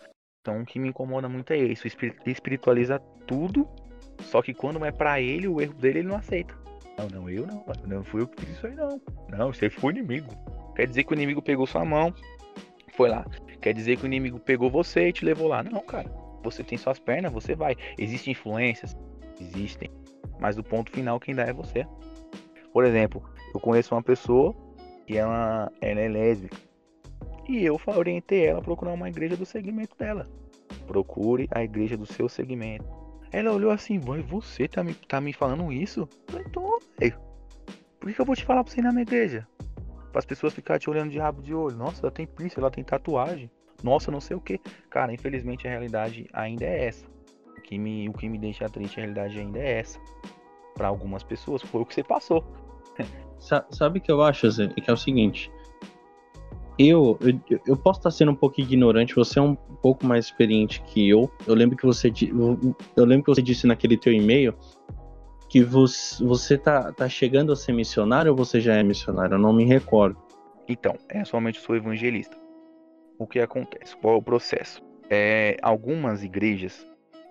Então o que me incomoda muito é isso. Espiritualiza tudo. Só que quando é para ele, o erro dele ele não aceita. Não, não, eu não, Não fui eu que fiz isso aí, não. Não, você foi inimigo. Quer dizer que o inimigo pegou sua mão, foi lá. Quer dizer que o inimigo pegou você e te levou lá. Não, cara. Você tem suas pernas, você vai. Existem influências? Existem. Mas o ponto final quem dá é você. Por exemplo, eu conheço uma pessoa que ela, ela é lésbica. E eu orientei ela a procurar uma igreja do segmento dela. Procure a igreja do seu segmento. Ela olhou assim, vai, você tá me, tá me falando isso? Tô, velho. Por que, que eu vou te falar pra você ir na minha igreja? Para as pessoas ficarem te olhando de rabo de olho. Nossa, ela tem piercing, ela tem tatuagem. Nossa, não sei o que. Cara, infelizmente a realidade ainda é essa. O que me, o que me deixa triste, a realidade ainda é essa. Para algumas pessoas, foi o que você passou. Sabe o que eu acho, Zé? Que é o seguinte. Eu, eu, eu, posso estar sendo um pouco ignorante, você é um pouco mais experiente que eu. Eu lembro que você, eu, eu lembro que você disse naquele teu e-mail que você, você tá, tá chegando a ser missionário ou você já é missionário? Eu não me recordo. Então, é somente sou evangelista. O que acontece? Qual é o processo? É, algumas igrejas,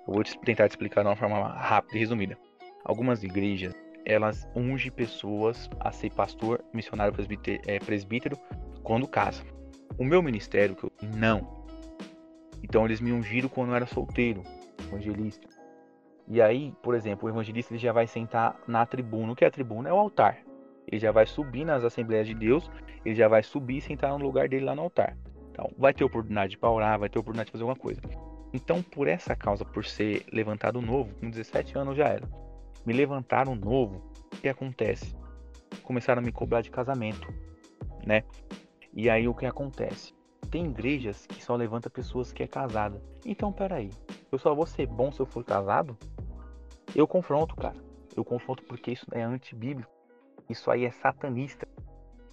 eu vou te, tentar te explicar de uma forma rápida e resumida. Algumas igrejas, elas ungem pessoas a ser pastor, missionário, presbítero, é, presbítero quando casa. O meu ministério, que eu não. Então eles me ungiram quando eu era solteiro, evangelista. E aí, por exemplo, o evangelista ele já vai sentar na tribuna. O que é a tribuna? É o altar. Ele já vai subir nas Assembleias de Deus, ele já vai subir e sentar no lugar dele lá no altar. Então, vai ter oportunidade de orar, vai ter oportunidade de fazer alguma coisa. Então, por essa causa, por ser levantado novo, com 17 anos já era, me levantaram novo, o que acontece? Começaram a me cobrar de casamento, né? E aí o que acontece? Tem igrejas que só levanta pessoas que é casada. Então, peraí, eu só vou ser bom se eu for casado? Eu confronto, cara. Eu confronto porque isso é antibíblico. Isso aí é satanista.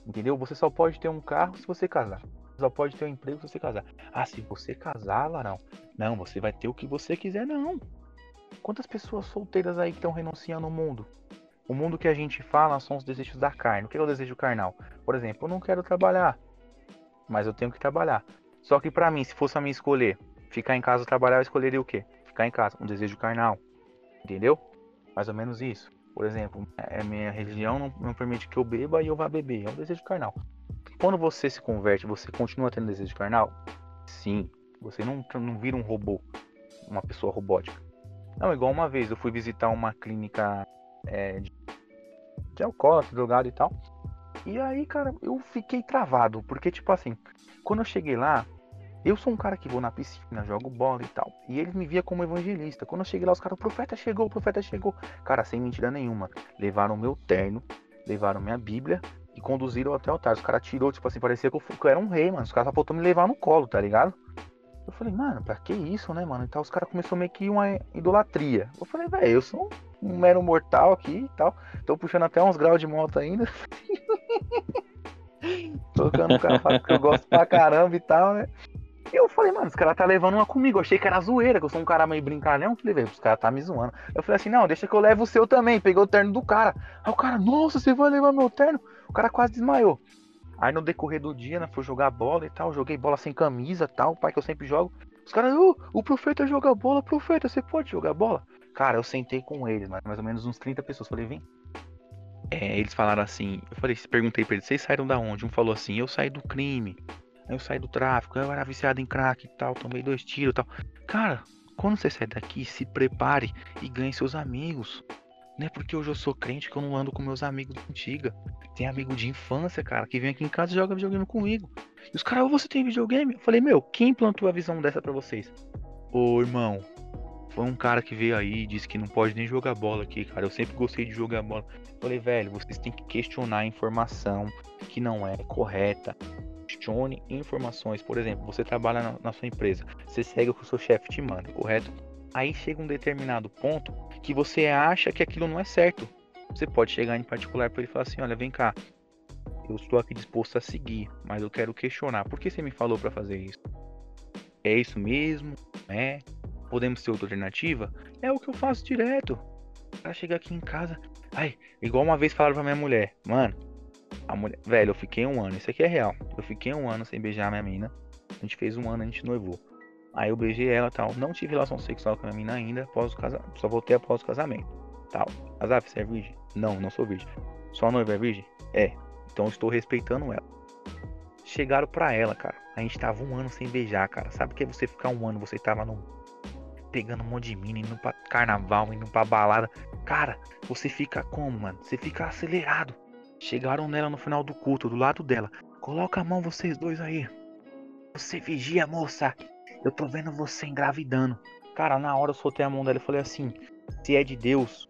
Entendeu? Você só pode ter um carro se você casar. Você só pode ter um emprego se você casar. Ah, se você casar, Larão. Não, você vai ter o que você quiser, não. Quantas pessoas solteiras aí que estão renunciando ao mundo? O mundo que a gente fala são os desejos da carne. O que é o desejo carnal? Por exemplo, eu não quero trabalhar, mas eu tenho que trabalhar. Só que para mim, se fosse a mim escolher ficar em casa ou trabalhar, eu escolheria o quê? Ficar em casa, um desejo carnal. Entendeu? Mais ou menos isso. Por exemplo, a minha religião não, não permite que eu beba e eu vá beber. É um desejo carnal. Quando você se converte, você continua tendo desejo carnal? Sim. Você não, não vira um robô, uma pessoa robótica. Não, igual uma vez eu fui visitar uma clínica é, de, de alcoólatra, drogado e tal. E aí, cara, eu fiquei travado. Porque, tipo assim, quando eu cheguei lá, eu sou um cara que vou na piscina, jogo bola e tal. E eles me via como evangelista. Quando eu cheguei lá, os caras, o profeta chegou, o profeta chegou. Cara, sem mentira nenhuma. Levaram meu terno, levaram minha Bíblia e conduziram até o altar. Os caras tirou, tipo assim, parecia que eu, que eu, era um rei, mano. Os caras só faltou me levar no colo, tá ligado? Eu falei, mano, pra que isso, né, mano? E tal, os caras começaram meio que uma idolatria. Eu falei, velho, eu sou um mero mortal aqui e tal. Tô puxando até uns graus de moto ainda. Tocando carro que eu gosto pra caramba e tal, né? Eu falei, mano, os caras tá levando uma comigo. Eu achei que era zoeira, que eu sou um cara meio brincalhão. Falei, velho, os caras tá me zoando. Eu falei assim, não, deixa que eu levo o seu também. Peguei o terno do cara. Aí o cara, nossa, você vai levar meu terno? O cara quase desmaiou. Aí no decorrer do dia, né, fui jogar bola e tal. Joguei bola sem camisa tal, pai que eu sempre jogo. Os caras, oh, o profeta joga bola, profeta, você pode jogar bola? Cara, eu sentei com eles, mais ou menos uns 30 pessoas. Falei, vem. É, eles falaram assim, eu falei, perguntei pra eles, vocês saíram da onde? Um falou assim, eu saí do crime. Eu saí do tráfico, eu era viciado em crack e tal, tomei dois tiros e tal. Cara, quando você sai daqui, se prepare e ganhe seus amigos. Não é porque hoje eu sou crente que eu não ando com meus amigos da antiga. Tem amigo de infância, cara, que vem aqui em casa e joga videogame comigo. E os caras, você tem videogame? Eu falei, meu, quem plantou a visão dessa pra vocês? Ô, irmão, foi um cara que veio aí e disse que não pode nem jogar bola aqui, cara. Eu sempre gostei de jogar bola. Eu falei, velho, vocês têm que questionar a informação que não é correta questione informações. Por exemplo, você trabalha na, na sua empresa, você segue o que o seu chefe te manda, correto? Aí chega um determinado ponto que você acha que aquilo não é certo. Você pode chegar em particular para ele e falar assim: olha, vem cá, eu estou aqui disposto a seguir, mas eu quero questionar. Por que você me falou para fazer isso? É isso mesmo? É? Podemos ter outra alternativa? É o que eu faço direto. Para chegar aqui em casa. Ai, igual uma vez falaram pra minha mulher, mano, a mulher, velho, eu fiquei um ano, isso aqui é real. Eu fiquei um ano sem beijar a minha mina. A gente fez um ano, a gente noivou. Aí eu beijei ela tal. Não tive relação sexual com a minha mina ainda após o casamento. Só voltei após o casamento. Tal. Azaf, você é virgem? Não, não sou virgem. Sua noiva é virgem? É. Então eu estou respeitando ela. Chegaram pra ela, cara. A gente tava um ano sem beijar, cara. Sabe o que é você ficar um ano? Você tava num. pegando um monte de mina, indo pra carnaval, indo pra balada. Cara, você fica como, mano? Você fica acelerado. Chegaram nela no final do culto, do lado dela. Coloca a mão vocês dois aí. Você vigia, moça. Eu tô vendo você engravidando. Cara, na hora eu soltei a mão dela e falei assim: se é de Deus,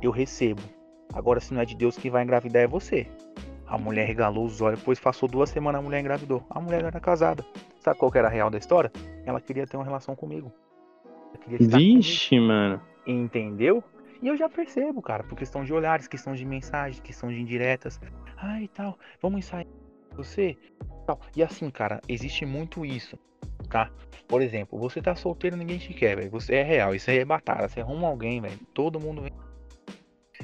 eu recebo. Agora, se não é de Deus, quem vai engravidar é você. A mulher regalou os olhos, depois passou duas semanas a mulher engravidou. A mulher era casada. Sabe qual era a real da história? Ela queria ter uma relação comigo. Vixe, comigo. mano. Entendeu? E eu já percebo, cara, por questão de olhares, questão de mensagens, questão de indiretas. Ai, tal, vamos ensaiar você? Tal. E assim, cara, existe muito isso, tá? Por exemplo, você tá solteiro, ninguém te quer, velho. Você é real, isso aí é batata. Você arruma alguém, velho. Todo mundo vem.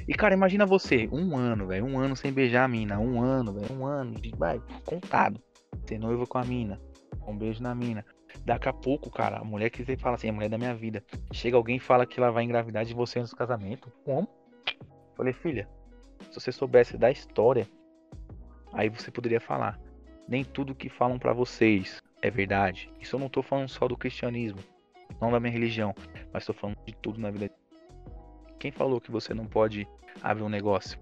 E, cara, imagina você, um ano, velho, um ano sem beijar a mina, um ano, velho, um ano, de, vai, contado. Ser noivo com a mina, um beijo na mina. Daqui a pouco, cara, a mulher que você fala assim, a mulher da minha vida. Chega alguém e fala que ela vai engravidar de você no casamento. Como? Falei, filha, se você soubesse da história, aí você poderia falar. Nem tudo que falam para vocês é verdade. Isso eu não tô falando só do cristianismo, não da minha religião, mas tô falando de tudo na vida. Quem falou que você não pode abrir um negócio?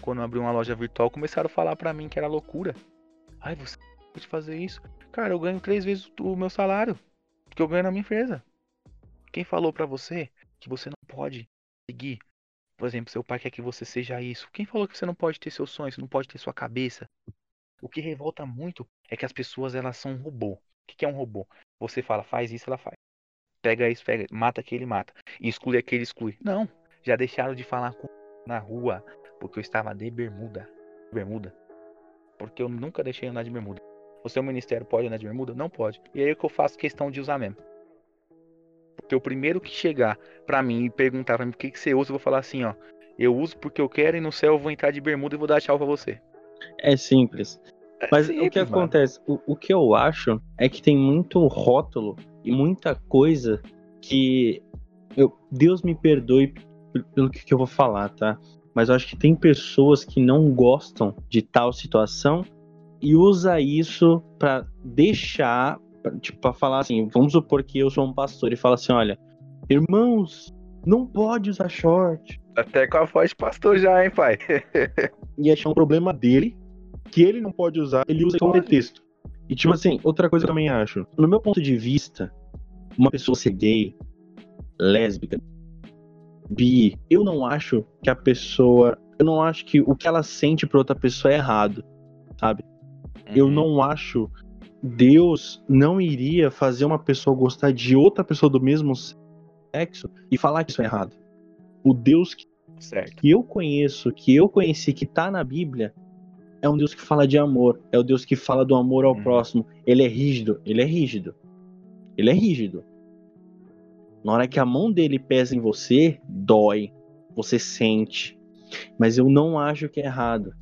Quando eu abri uma loja virtual, começaram a falar para mim que era loucura. Ai, você pode fazer isso? Cara, eu ganho três vezes o meu salário que eu ganho na minha empresa. Quem falou para você que você não pode seguir? Por exemplo, seu pai quer que você seja isso. Quem falou que você não pode ter seus sonhos, não pode ter sua cabeça? O que revolta muito é que as pessoas elas são um robô. O que é um robô? Você fala, faz isso, ela faz. Pega isso, pega, mata aquele, mata. E exclui aquele, exclui. Não, já deixaram de falar com na rua porque eu estava de bermuda. Bermuda. Porque eu nunca deixei andar de bermuda. O seu ministério pode andar de bermuda? Não pode. E aí é que eu faço questão de usar mesmo. Porque o primeiro que chegar para mim e perguntar pra mim o que, que você usa, eu vou falar assim, ó. Eu uso porque eu quero e no céu eu vou entrar de bermuda e vou dar tchau pra você. É simples. É Mas simples, o que acontece? O, o, que eu acho é que tem muito rótulo e muita coisa que. Eu, Deus me perdoe pelo que, que eu vou falar, tá? Mas eu acho que tem pessoas que não gostam de tal situação e usa isso para deixar, pra, tipo, para falar assim, vamos supor que eu sou um pastor e fala assim, olha, irmãos, não pode usar short. Até com a voz de pastor já, hein, pai? e achar um problema dele, que ele não pode usar, ele usa como pretexto. E tipo assim, outra coisa que eu também acho, no meu ponto de vista, uma pessoa ser gay, lésbica, bi, eu não acho que a pessoa, eu não acho que o que ela sente pra outra pessoa é errado, sabe? Eu uhum. não acho. Deus não iria fazer uma pessoa gostar de outra pessoa do mesmo sexo e falar que isso é errado. O Deus que, que eu conheço, que eu conheci, que tá na Bíblia, é um Deus que fala de amor. É o Deus que fala do amor ao uhum. próximo. Ele é rígido. Ele é rígido. Ele é rígido. Na hora que a mão dele pesa em você, dói. Você sente. Mas eu não acho que é errado.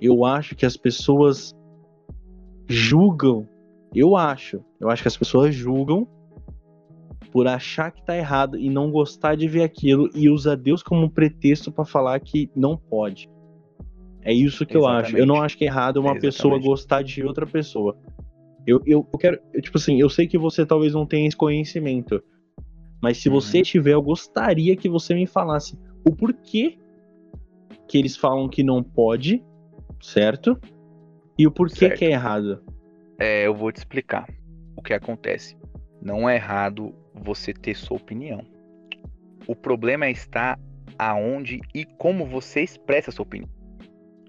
Eu acho que as pessoas julgam. Eu acho. Eu acho que as pessoas julgam por achar que tá errado e não gostar de ver aquilo e usa Deus como um pretexto para falar que não pode. É isso que Exatamente. eu acho. Eu não acho que é errado uma Exatamente. pessoa gostar de outra pessoa. Eu, eu, eu quero. Eu, tipo assim, eu sei que você talvez não tenha esse conhecimento. Mas se uhum. você tiver, eu gostaria que você me falasse o porquê que eles falam que não pode, certo? E o porquê certo. que é errado? É, eu vou te explicar o que acontece. Não é errado você ter sua opinião. O problema está aonde e como você expressa sua opinião.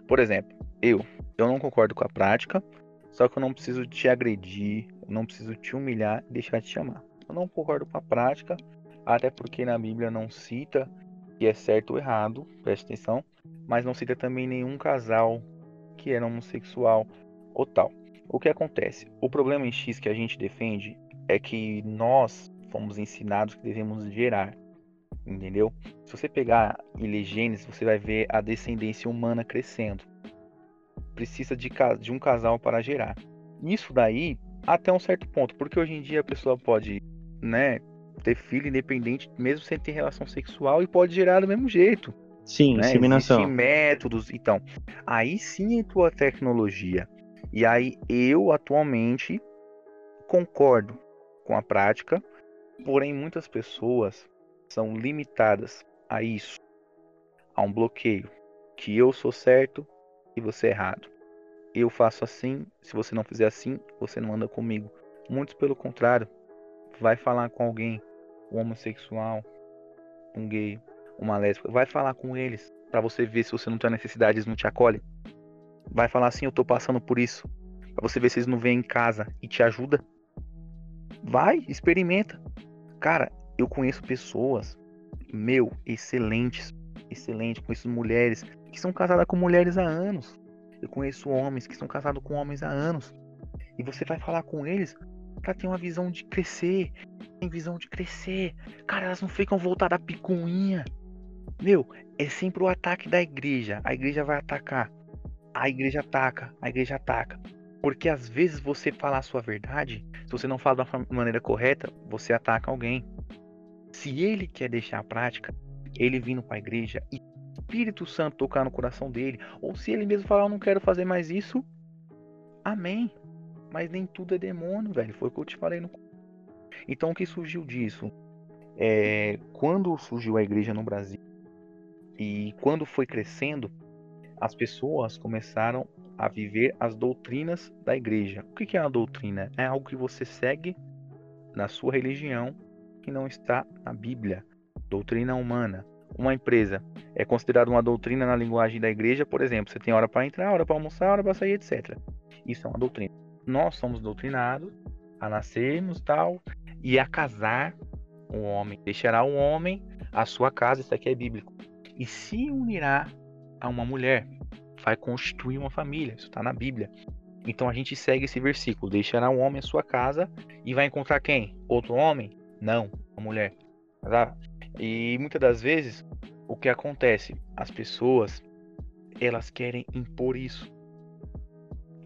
Por exemplo, eu, eu não concordo com a prática, só que eu não preciso te agredir, não preciso te humilhar e deixar de te chamar. Eu não concordo com a prática, até porque na Bíblia não cita que é certo ou errado, preste atenção, mas não cita também nenhum casal que era homossexual ou tal. O que acontece? O problema em X que a gente defende é que nós fomos ensinados que devemos gerar. Entendeu? Se você pegar e ler Gênesis, você vai ver a descendência humana crescendo. Precisa de, de um casal para gerar. Isso daí, até um certo ponto, porque hoje em dia a pessoa pode, né, ter filho independente, mesmo sem ter relação sexual, e pode gerar do mesmo jeito. Sim, né? inseminação. Existem métodos, então. Aí sim entrou a tecnologia. E aí eu atualmente concordo com a prática, Porém, muitas pessoas são limitadas a isso, a um bloqueio, que eu sou certo e você é errado. Eu faço assim, se você não fizer assim, você não anda comigo. Muitos pelo contrário, vai falar com alguém, um homossexual, um gay, uma lésbica, vai falar com eles para você ver se você não tem necessidade, eles não te acolhem. Vai falar assim, eu tô passando por isso, para você ver se eles não vêm em casa e te ajuda. Vai, experimenta. Cara, eu conheço pessoas, meu, excelentes, excelentes, conheço mulheres que são casadas com mulheres há anos. Eu conheço homens que são casados com homens há anos. E você vai falar com eles para ter uma visão de crescer. Tem visão de crescer. Cara, elas não ficam voltadas a picuinha. Meu, é sempre o ataque da igreja. A igreja vai atacar. A igreja ataca. A igreja ataca. Porque às vezes você falar a sua verdade, se você não fala da maneira correta, você ataca alguém. Se ele quer deixar a prática, ele vindo para a igreja e Espírito Santo tocar no coração dele, ou se ele mesmo falar, eu não quero fazer mais isso, amém. Mas nem tudo é demônio, velho. Foi o que eu te falei no. Então o que surgiu disso? É, quando surgiu a igreja no Brasil e quando foi crescendo, as pessoas começaram a viver as doutrinas da igreja. O que é a doutrina? É algo que você segue na sua religião que não está na Bíblia. Doutrina humana. Uma empresa é considerada uma doutrina na linguagem da igreja, por exemplo, você tem hora para entrar, hora para almoçar, hora para sair, etc. Isso é uma doutrina nós somos doutrinados a nascermos tal e a casar o homem. Deixará o homem a sua casa, isso aqui é bíblico. E se unirá a uma mulher, vai constituir uma família, isso está na Bíblia. Então a gente segue esse versículo: deixará o homem a sua casa e vai encontrar quem? Outro homem? Não, uma mulher. Tá? E muitas das vezes o que acontece? As pessoas elas querem impor isso.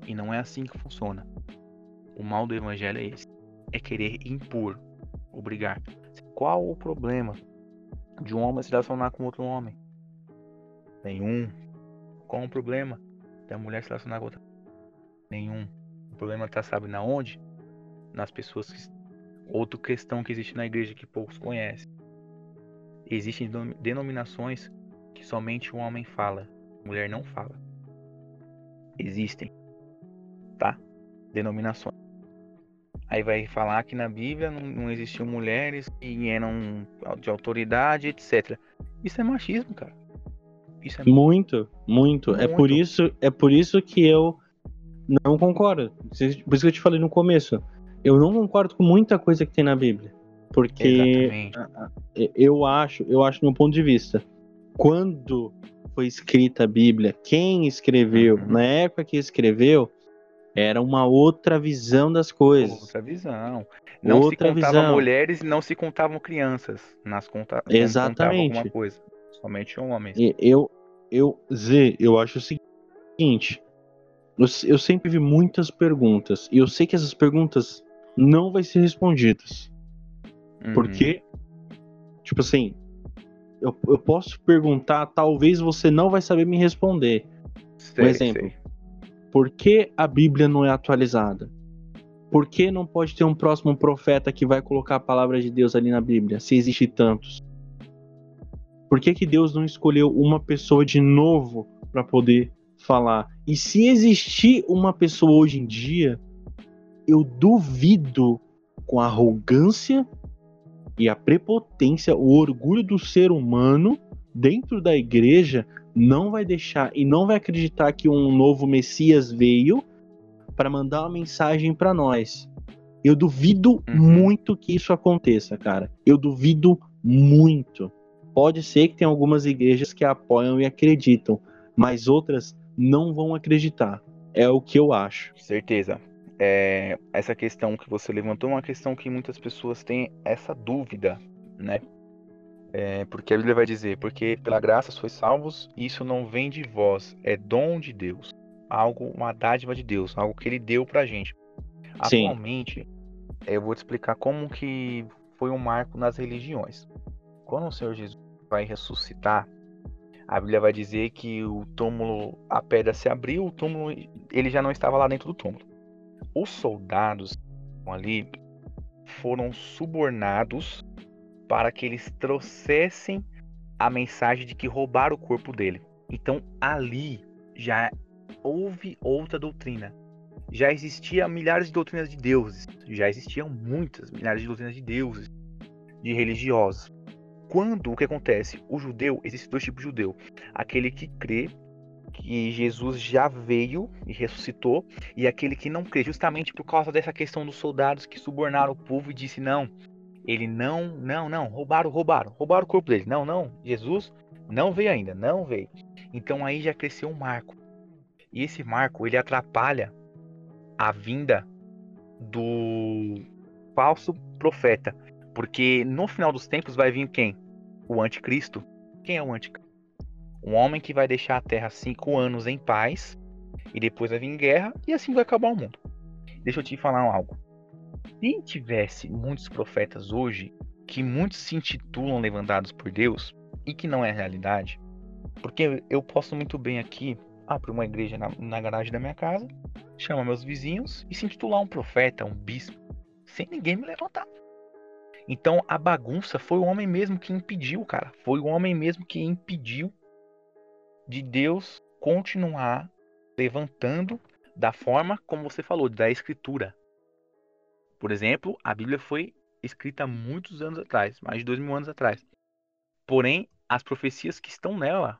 E não é assim que funciona. O mal do evangelho é esse: é querer impor, obrigar. Qual o problema de um homem se relacionar com outro homem? Nenhum. Qual o problema da mulher se relacionar com outra? Nenhum. O problema está, sabe, na onde? Nas pessoas que. Outra questão que existe na igreja que poucos conhecem. Existem denominações que somente o homem fala, a mulher não fala. Existem tá? Denominações. Aí vai falar que na Bíblia não, não existiam mulheres que eram de autoridade, etc. Isso é machismo, cara. Isso é muito, muito, muito. É por isso, é por isso que eu não concordo. Por isso que eu te falei no começo. Eu não concordo com muita coisa que tem na Bíblia. Porque eu acho, eu acho no ponto de vista, quando foi escrita a Bíblia, quem escreveu, uhum. na época que escreveu, era uma outra visão das coisas. Outra visão. Não outra se contavam visão. mulheres e não se contavam crianças nas contas. Exatamente. Alguma coisa. Somente homens. Eu, eu, Z, eu acho o seguinte. Eu, eu sempre vi muitas perguntas. E eu sei que essas perguntas não vão ser respondidas. Uhum. Porque, tipo assim, eu, eu posso perguntar, talvez você não vai saber me responder. Sei, um exemplo. Sei. Por que a Bíblia não é atualizada? Por que não pode ter um próximo profeta que vai colocar a palavra de Deus ali na Bíblia, se existe tantos? Por que, que Deus não escolheu uma pessoa de novo para poder falar? E se existir uma pessoa hoje em dia, eu duvido com a arrogância e a prepotência, o orgulho do ser humano dentro da igreja não vai deixar e não vai acreditar que um novo Messias veio para mandar uma mensagem para nós. Eu duvido uhum. muito que isso aconteça, cara. Eu duvido muito. Pode ser que tenha algumas igrejas que apoiam e acreditam, mas outras não vão acreditar. É o que eu acho. Certeza. É, essa questão que você levantou é uma questão que muitas pessoas têm essa dúvida, né? É, porque a Bíblia vai dizer, porque pela graça sois salvos, isso não vem de vós, é dom de Deus. Algo, uma dádiva de Deus, algo que ele deu pra gente. Sim. Atualmente, eu vou te explicar como que foi um marco nas religiões. Quando o Senhor Jesus vai ressuscitar, a Bíblia vai dizer que o túmulo, a pedra se abriu, o túmulo, ele já não estava lá dentro do túmulo. Os soldados ali foram subornados para que eles trouxessem a mensagem de que roubaram o corpo dele. Então ali já houve outra doutrina. Já existia milhares de doutrinas de deuses, já existiam muitas milhares de doutrinas de deuses, de religiosos. Quando o que acontece? O judeu, existe dois tipos de judeu. Aquele que crê que Jesus já veio e ressuscitou, e aquele que não crê, justamente por causa dessa questão dos soldados que subornaram o povo e disse: não, ele não, não, não, roubaram, roubaram, roubaram o corpo dele. Não, não, Jesus não veio ainda, não veio. Então aí já cresceu um marco. E esse marco, ele atrapalha a vinda do falso profeta. Porque no final dos tempos vai vir quem? O anticristo. Quem é o anticristo? Um homem que vai deixar a terra cinco anos em paz e depois vai vir guerra e assim vai acabar o mundo. Deixa eu te falar algo. Se tivesse muitos profetas hoje, que muitos se intitulam levantados por Deus e que não é realidade, porque eu posso muito bem aqui abrir uma igreja na, na garagem da minha casa, chamar meus vizinhos e se intitular um profeta, um bispo, sem ninguém me levantar. Então a bagunça foi o homem mesmo que impediu, cara. Foi o homem mesmo que impediu de Deus continuar levantando da forma como você falou, da escritura. Por exemplo, a Bíblia foi escrita muitos anos atrás, mais de dois mil anos atrás. Porém, as profecias que estão nela,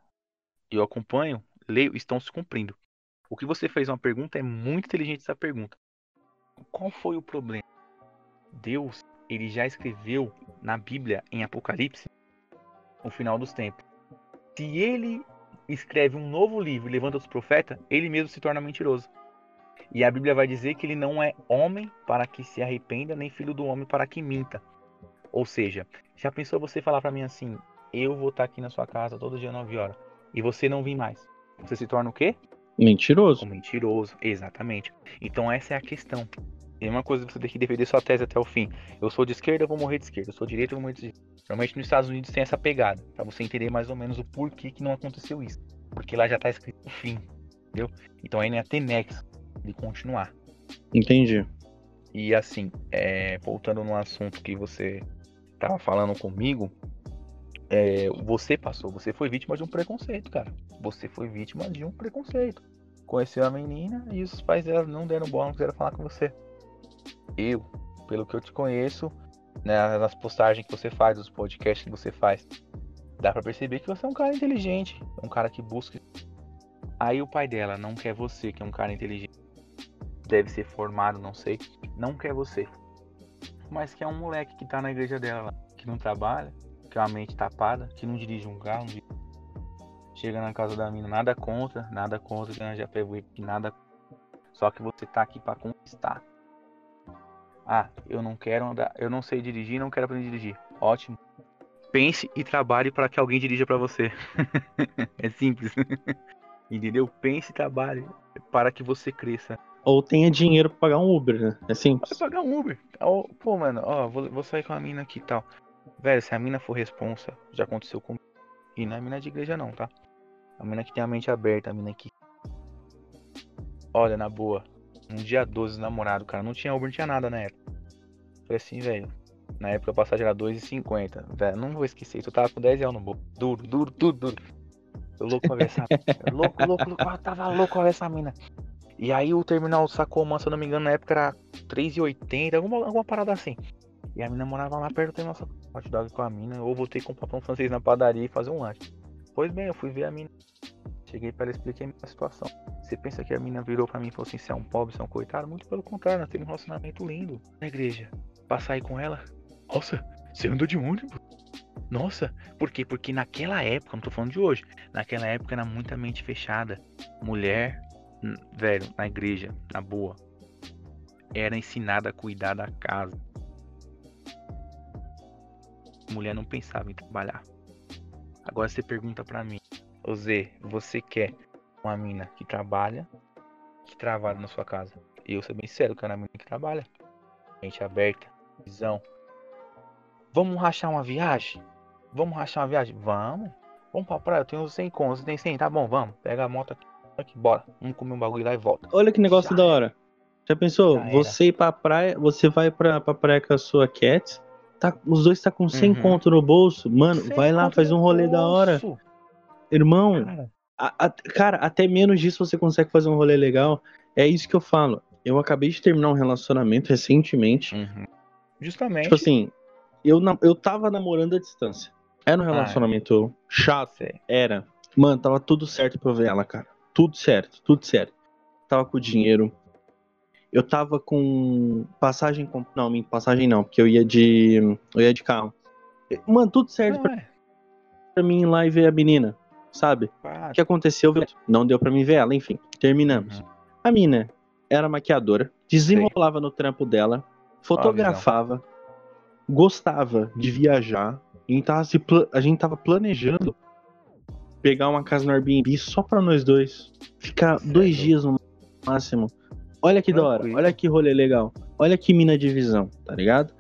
eu acompanho, leio, estão se cumprindo. O que você fez uma pergunta é muito inteligente essa pergunta. Qual foi o problema? Deus, ele já escreveu na Bíblia, em Apocalipse, o final dos tempos. Se ele escreve um novo livro e levanta os profetas, ele mesmo se torna mentiroso. E a Bíblia vai dizer que ele não é homem para que se arrependa, nem filho do homem para que minta. Ou seja, já pensou você falar para mim assim: eu vou estar aqui na sua casa todo dia 9 horas e você não vir mais? Você se torna o quê? Mentiroso. Um mentiroso, exatamente. Então essa é a questão. É uma coisa que você tem que defender sua tese até o fim. Eu sou de esquerda, eu vou morrer de esquerda. Eu sou de direita, eu vou morrer de direita. Normalmente nos Estados Unidos tem essa pegada, para você entender mais ou menos o porquê que não aconteceu isso. Porque lá já tá escrito o fim, entendeu? Então aí não ter nexo de continuar. Entendi. E assim, é, voltando no assunto que você tava falando comigo, é, você passou, você foi vítima de um preconceito, cara. Você foi vítima de um preconceito. Conheceu a menina e os pais dela não deram bola, não quiseram falar com você. Eu, pelo que eu te conheço, né, nas postagens que você faz, nos podcasts que você faz, dá para perceber que você é um cara inteligente, um cara que busca. Aí o pai dela não quer você, que é um cara inteligente, deve ser formado, não sei, não quer você, mas que é um moleque que tá na igreja dela, que não trabalha, que é uma mente tapada, que não dirige um carro, dirige... chega na casa da mina, nada contra, nada contra, que já pegou nada, só que você tá aqui para conquistar. Ah, eu não quero andar, eu não sei dirigir, não quero aprender a dirigir. Ótimo. Pense e trabalhe para que alguém dirija para você. é simples. Entendeu? Pense e trabalhe para que você cresça. Ou tenha dinheiro para pagar um Uber, né? É simples. Pode pagar um Uber. Pô, mano, ó, vou, vou sair com a mina aqui e tal. Velho, se a mina for responsa, já aconteceu comigo. E não é mina de igreja não, tá? A mina que tem a mente aberta, a mina que. Olha, na boa. Um dia 12 namorado, cara. Não tinha Uber, não tinha nada na época. Falei assim, velho. Na época a passagem era 2,50. Velho, não vou esquecer. Tu tava com 10 reais no bolso. Duro, duro, duro, duro. Eu louco pra ver essa. louco, louco, louco. Eu tava louco pra ver essa mina. E aí o terminal sacou uma, se eu não me engano, na época era 3,80, alguma, alguma parada assim. E a mina morava lá perto do nossa hot dog com a mina. Ou voltei com comprar pão francês na padaria e fazer um lanche. Pois bem, eu fui ver a mina. Cheguei para ela explicar a minha situação. Você pensa que a mina virou para mim e falou assim: você é um pobre, você é um coitado? Muito pelo contrário, nós temos um relacionamento lindo na igreja. Pra sair com ela? Nossa, você andou de ônibus? Nossa, por quê? Porque naquela época, não tô falando de hoje, naquela época era muita mente fechada. Mulher, velho, na igreja, na boa, era ensinada a cuidar da casa. Mulher não pensava em trabalhar. Agora você pergunta para mim, Ô você quer uma mina que trabalha, que trabalha na sua casa? E eu sou bem sério, quero uma mina que trabalha. Mente aberta, visão. Vamos rachar uma viagem? Vamos rachar uma viagem? Vamos. Vamos pra praia, eu tenho 100 contos, tem 100? Tá bom, vamos. Pega a moto aqui, aqui, bora. Vamos comer um bagulho lá e volta. Olha que negócio Já. da hora. Já pensou? Já você ir pra praia, você vai pra, pra praia com a sua cat, tá, os dois tá com 100 Uhum. conto no bolso. Mano, Sem vai lá, faz um rolê da hora. Irmão, Cara, a- a- cara, até menos disso você consegue fazer um rolê legal. É isso que eu falo. Eu acabei de terminar um relacionamento recentemente. uhum. Justamente. Tipo assim, eu, na- eu tava namorando à distância. Era um Ah, é. relacionamento chato. Sei. Era. Mano, tava tudo certo pra eu ver ela, cara. Tudo certo, tudo certo. Tava com dinheiro. Eu tava com passagem com... Não, minha passagem não, porque eu ia de. Eu ia de carro. Mano, tudo certo é. pra mim ir lá e ver a menina, sabe? O que aconteceu? Não deu pra mim ver ela, enfim. Terminamos. Uhum. A mina era maquiadora, desenrolava no trampo dela, fotografava, gostava de viajar. A gente, tava se pla- a gente tava planejando pegar uma casa no Airbnb só pra nós dois. Ficar Certo. dois dias no máximo. Olha que da hora, Tranquilo. olha que rolê legal. Olha que mina de visão, tá ligado?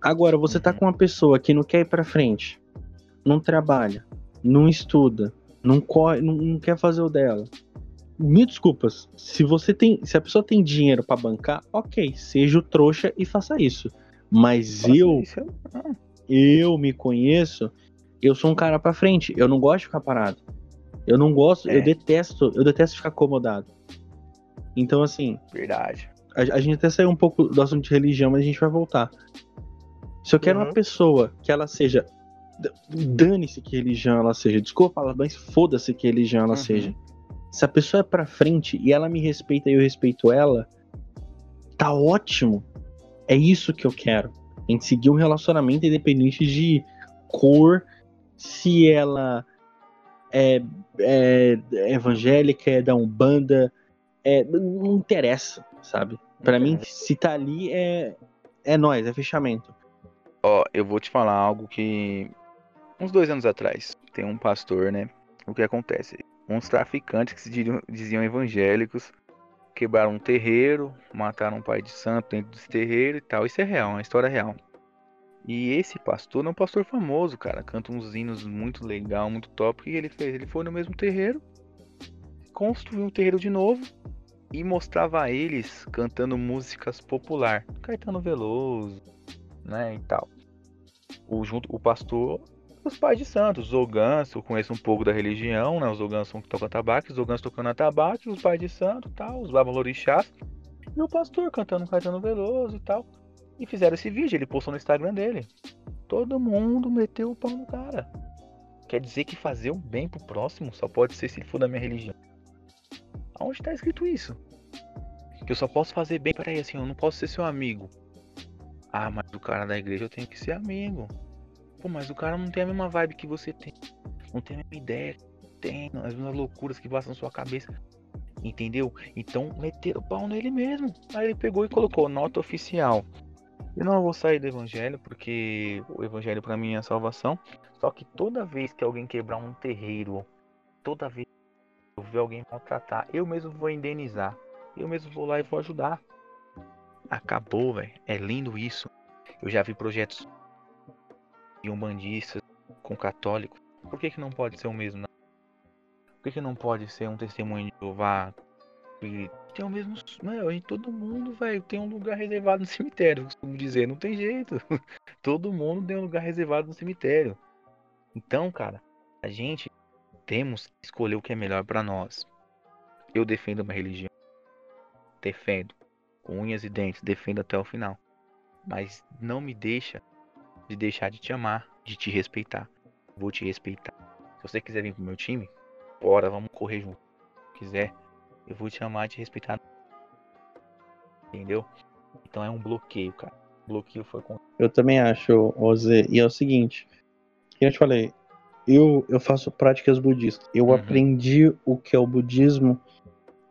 Agora, você tá Uhum. com uma pessoa que não quer ir pra frente, não trabalha, não estuda, não, corre, não, não quer fazer o dela. Mil desculpas. Se você tem, se a pessoa tem dinheiro pra bancar, ok, seja o trouxa e faça isso. Mas faça eu, isso, eu- não. eu me conheço, eu sou um cara pra frente. Eu não gosto de ficar parado. Eu não gosto, É. eu detesto, eu detesto ficar acomodado. Então assim, Verdade. a, a gente até saiu um pouco do assunto de religião, mas a gente vai voltar. Se eu quero Uhum. uma pessoa que ela seja. Dane-se que religião ela seja. Desculpa falar, mas foda-se que religião ela Uhum. seja. Se a pessoa é pra frente e ela me respeita e eu respeito ela, tá ótimo. É isso que eu quero. A gente seguir um relacionamento independente de cor, se ela é, é evangélica, é da Umbanda, é, não interessa, sabe? Pra mim, se tá ali é é nós, é fechamento. Ó, eu vou te falar algo que. Uns dois anos atrás, tem um pastor, né? O que acontece? Uns traficantes que se diriam- diziam evangélicos quebraram um terreiro, mataram um pai de santo dentro desse terreiro e tal. Isso é real, é uma história real. E esse pastor é um pastor famoso, cara. Canta uns hinos muito legal, muito top. O que ele fez? Ele foi no mesmo terreiro, construiu um terreiro de novo e mostrava a eles cantando músicas popular. Caetano Veloso, né, e tal. O, junto, o pastor, os pais de santos, os Oganço, eu conheço um pouco da religião, né, os Oganço são que tocam tabaco, os Oganço tocando atabaque, os pais de santo, tal, os babalorixás, e o pastor cantando Caetano Veloso e tal. E fizeram esse vídeo, ele postou no Instagram dele. Todo mundo meteu o pau no cara. Quer dizer que fazer o bem pro próximo só pode ser se ele for da minha religião. Aonde tá escrito isso? Que eu só posso fazer bem, peraí, assim, eu não posso ser seu amigo. Ah, mas o cara da igreja eu tenho que ser amigo. Pô, mas o cara não tem a mesma vibe que você tem. Não tem a mesma ideia tem, as mesmas loucuras que passam na sua cabeça. Entendeu? Então meteram o pau nele mesmo. Aí ele pegou e colocou nota oficial. Eu não vou sair do evangelho porque o evangelho pra mim é a salvação. Só que toda vez que alguém quebrar um terreiro, toda vez que eu ver alguém maltratar, eu mesmo vou indenizar. Eu mesmo vou lá e vou ajudar. Acabou, velho. É lindo isso. Eu já vi projetos de umbandistas com católicos. Por que, que não pode ser o mesmo? não? Por que, que não pode ser um testemunho de Jeová? Tem o mesmo. Meu, em todo mundo, velho, tem um lugar reservado no cemitério, costumo dizer. Não tem jeito. todo mundo tem um lugar reservado no cemitério. Então, cara, a gente temos que escolher o que é melhor pra nós. Eu defendo uma religião. Defendo. Com unhas e dentes, defendo até o final. Mas não me deixa de deixar de te amar, de te respeitar. Vou te respeitar. Se você quiser vir pro meu time, bora, vamos correr junto. Se quiser, eu vou te amar e te respeitar. Entendeu? Então é um bloqueio, cara. O bloqueio foi com. Eu também acho, Ozê. E é o seguinte, que eu te falei, eu, eu faço práticas budistas. Eu Uhum. aprendi o que é o budismo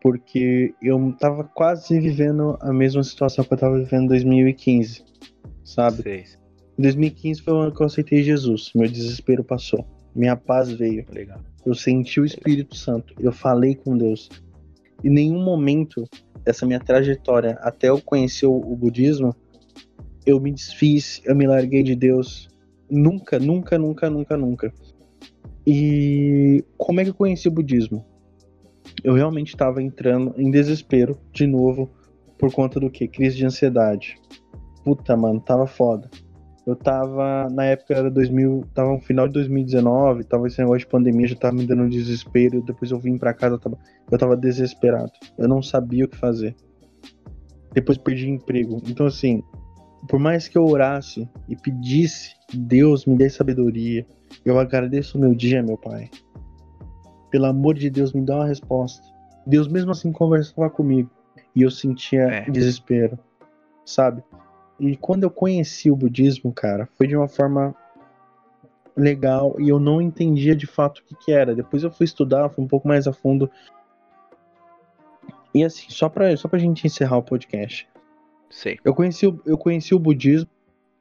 porque eu tava quase vivendo a mesma situação que eu tava vivendo em 2015, sabe? Seis. Em 2015 foi o ano que eu aceitei Jesus. Meu desespero passou. Minha paz veio. Legal. Eu senti o Espírito Santo. Eu falei com Deus. Em nenhum momento dessa minha trajetória até eu conhecer o, o budismo, eu me desfiz, eu me larguei de Deus. Nunca, nunca, nunca, nunca, nunca. E como é que eu conheci o budismo? Eu realmente estava entrando em desespero, de novo, Por conta do que? Crise de ansiedade. Puta, mano, tava foda. Eu tava, na época era 2000, tava no final de 2019, tava esse negócio de pandemia, já tava me dando desespero. Depois eu vim pra casa, eu tava, eu tava desesperado. Eu não sabia o que fazer. Depois perdi emprego. Então, assim, por mais que eu orasse e pedisse, Deus me dê sabedoria. Eu agradeço o meu dia, meu Pai. Pelo amor de Deus, me dá uma resposta. Deus mesmo assim conversava comigo e eu sentia é. desespero, sabe? E quando eu conheci o budismo, cara, foi de uma forma legal e eu não entendia de fato o que, que era. Depois eu fui estudar, fui um pouco mais a fundo. E assim, só pra, só pra gente encerrar o podcast. Sei. Eu conheci, eu conheci o budismo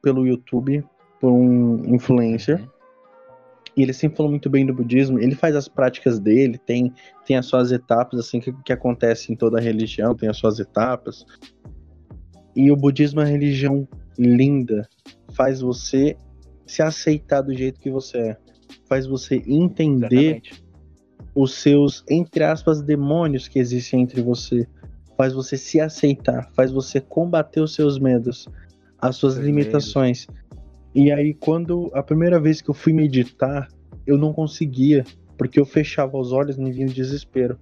pelo YouTube, por um influencer. Uhum. E ele sempre falou muito bem do budismo. Ele faz as práticas dele, tem, tem as suas etapas, assim, que, que acontece em toda a religião, tem as suas etapas. E o budismo é uma religião linda. Faz você se aceitar do jeito que você é. Faz você entender Exatamente. os seus, entre aspas, demônios que existem entre você. Faz você se aceitar. Faz você combater os seus medos, as suas limitações. E aí, quando a primeira vez que eu fui meditar, eu não conseguia, porque eu fechava os olhos e me vinha o desespero.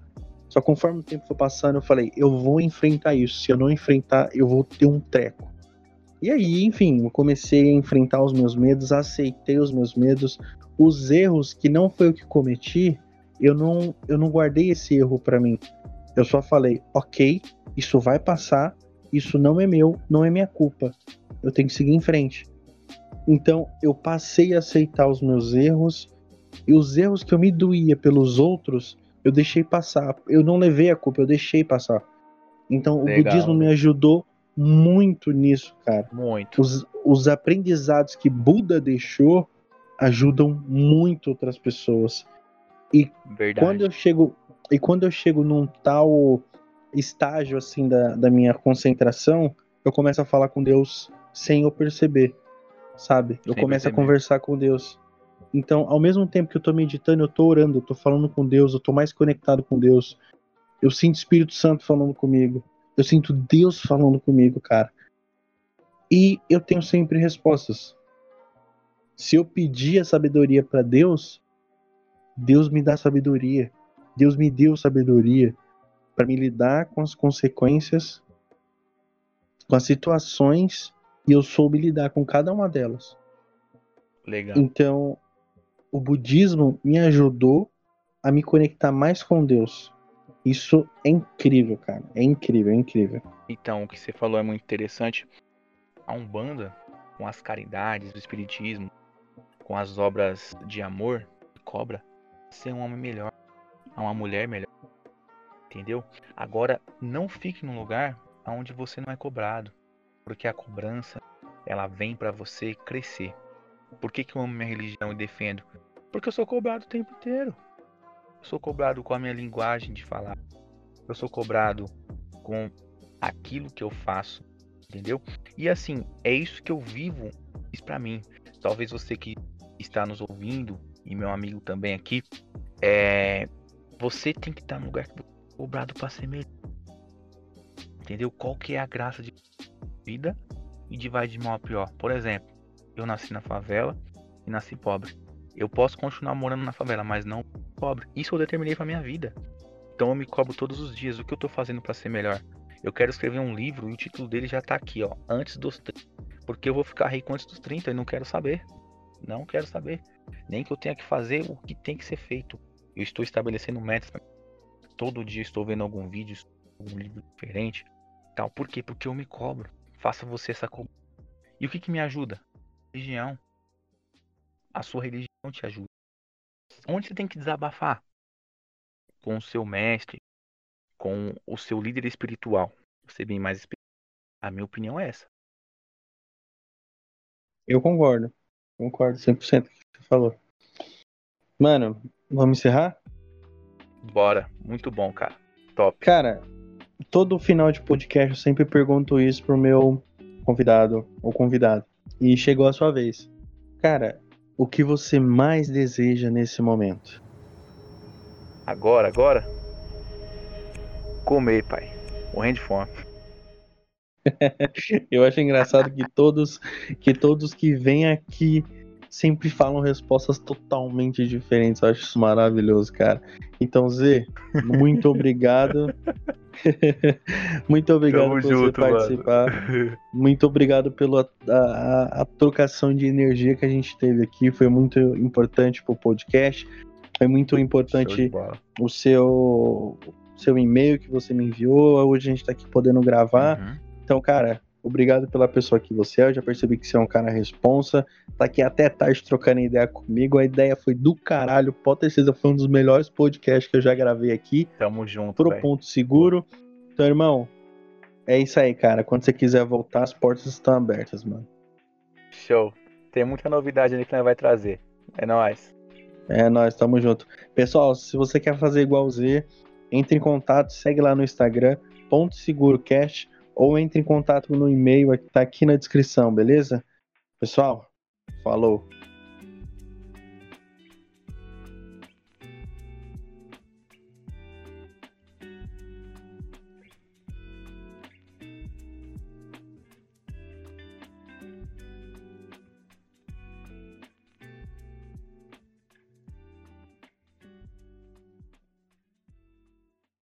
Só conforme o tempo foi passando, eu falei, eu vou enfrentar isso. Se eu não enfrentar, eu vou ter um treco. E aí, enfim, eu comecei a enfrentar os meus medos, aceitei os meus medos, os erros que não foi o que cometi, eu não, eu não guardei esse erro para mim. Eu só falei, ok, isso vai passar, isso não é meu, não é minha culpa. Eu tenho que seguir em frente. Então, eu passei a aceitar os meus erros e os erros que eu me doía pelos outros, eu deixei passar. Eu não levei a culpa, eu deixei passar. Então Legal. o budismo me ajudou muito nisso, cara. Muito. Os, os aprendizados que Buda deixou ajudam muito outras pessoas. E Verdade. quando eu chego e quando eu chego num tal estágio assim da, da minha concentração, eu começo a falar com Deus sem eu perceber, sabe? Eu começo a conversar com Deus. Então, ao mesmo tempo que eu tô meditando, eu tô orando, eu tô falando com Deus, eu tô mais conectado com Deus. Eu sinto o Espírito Santo falando comigo. Eu sinto Deus falando comigo, cara. E eu tenho sempre respostas. Se eu pedir a sabedoria para Deus, Deus me dá sabedoria. Deus me deu sabedoria para me lidar com as consequências, com as situações, e eu soube lidar com cada uma delas. Legal. Então, o budismo me ajudou a me conectar mais com Deus. Isso é incrível, cara. É incrível, é incrível. Então, o que você falou é muito interessante. A Umbanda, com as caridades, o espiritismo, com as obras de amor, cobra ser um homem melhor, uma mulher melhor. Entendeu? Agora, não fique num lugar onde você não é cobrado, porque a cobrança ela vem para você crescer. Por que, que eu amo minha religião e defendo? Porque eu sou cobrado o tempo inteiro. Eu sou cobrado com a minha linguagem de falar. Eu sou cobrado com aquilo que eu faço, entendeu? E assim, é isso que eu vivo, isso para mim. Talvez você que está nos ouvindo e meu amigo também aqui, é você tem que estar no lugar que é cobrado para ser melhor. Entendeu? Qual que é a graça de vida e de vai de mal a pior? Por exemplo, eu nasci na favela e nasci pobre. Eu posso continuar morando na favela, mas não pobre. Isso eu determinei pra minha vida. Então eu me cobro todos os dias. O que eu tô fazendo para ser melhor? Eu quero escrever um livro e o título dele já tá aqui, ó. Antes dos 30. Porque eu vou ficar rico antes dos 30 e não quero saber. Não quero saber. Nem que eu tenha que fazer o que tem que ser feito. Eu estou estabelecendo metas. Todo dia estou vendo algum vídeo, algum livro diferente. Tal. Por quê? Porque eu me cobro. Faça você essa cobrança. E o que, que me ajuda? Religião. A sua religião te ajuda. Onde você tem que desabafar? Com o seu mestre, com o seu líder espiritual. Você bem mais espiritual. A minha opinião é essa. Eu concordo. Concordo 100% com o que você falou. Mano, vamos encerrar? Bora. Muito bom, cara. Top. Cara, todo final de podcast eu sempre pergunto isso pro meu convidado ou convidado. E chegou a sua vez. Cara, o que você mais deseja nesse momento? Agora, agora? Comer, pai. Morrendo de fome. Eu acho engraçado que todos que todos que vêm aqui sempre falam respostas totalmente diferentes. Eu acho isso maravilhoso, cara. Então, Zê, muito obrigado. muito obrigado Tamo por junto, você participar. mano. Muito obrigado pela a, a- a trocação de energia que a gente teve aqui. Foi muito importante pro podcast. Foi muito importante o seu seu e-mail que você me enviou. Hoje a gente tá aqui podendo gravar. Uhum. Então, cara, obrigado pela pessoa que você é. Eu já percebi que você é um cara responsa. Tá aqui até tarde trocando ideia comigo. A ideia foi do caralho. Pode ter certeza, foi um dos melhores podcasts que eu já gravei aqui. Tamo junto, Pro velho. ponto seguro. Então, irmão, é isso aí, cara. Quando você quiser voltar, as portas estão abertas, mano. Show. Tem muita novidade ali que nós vai trazer. É nóis. É, nós estamos junto. Pessoal, se você quer fazer igual o Z, entre em contato, segue lá no Instagram, ponto segurocast, ou entre em contato no e-mail que tá aqui na descrição, beleza? Pessoal, falou.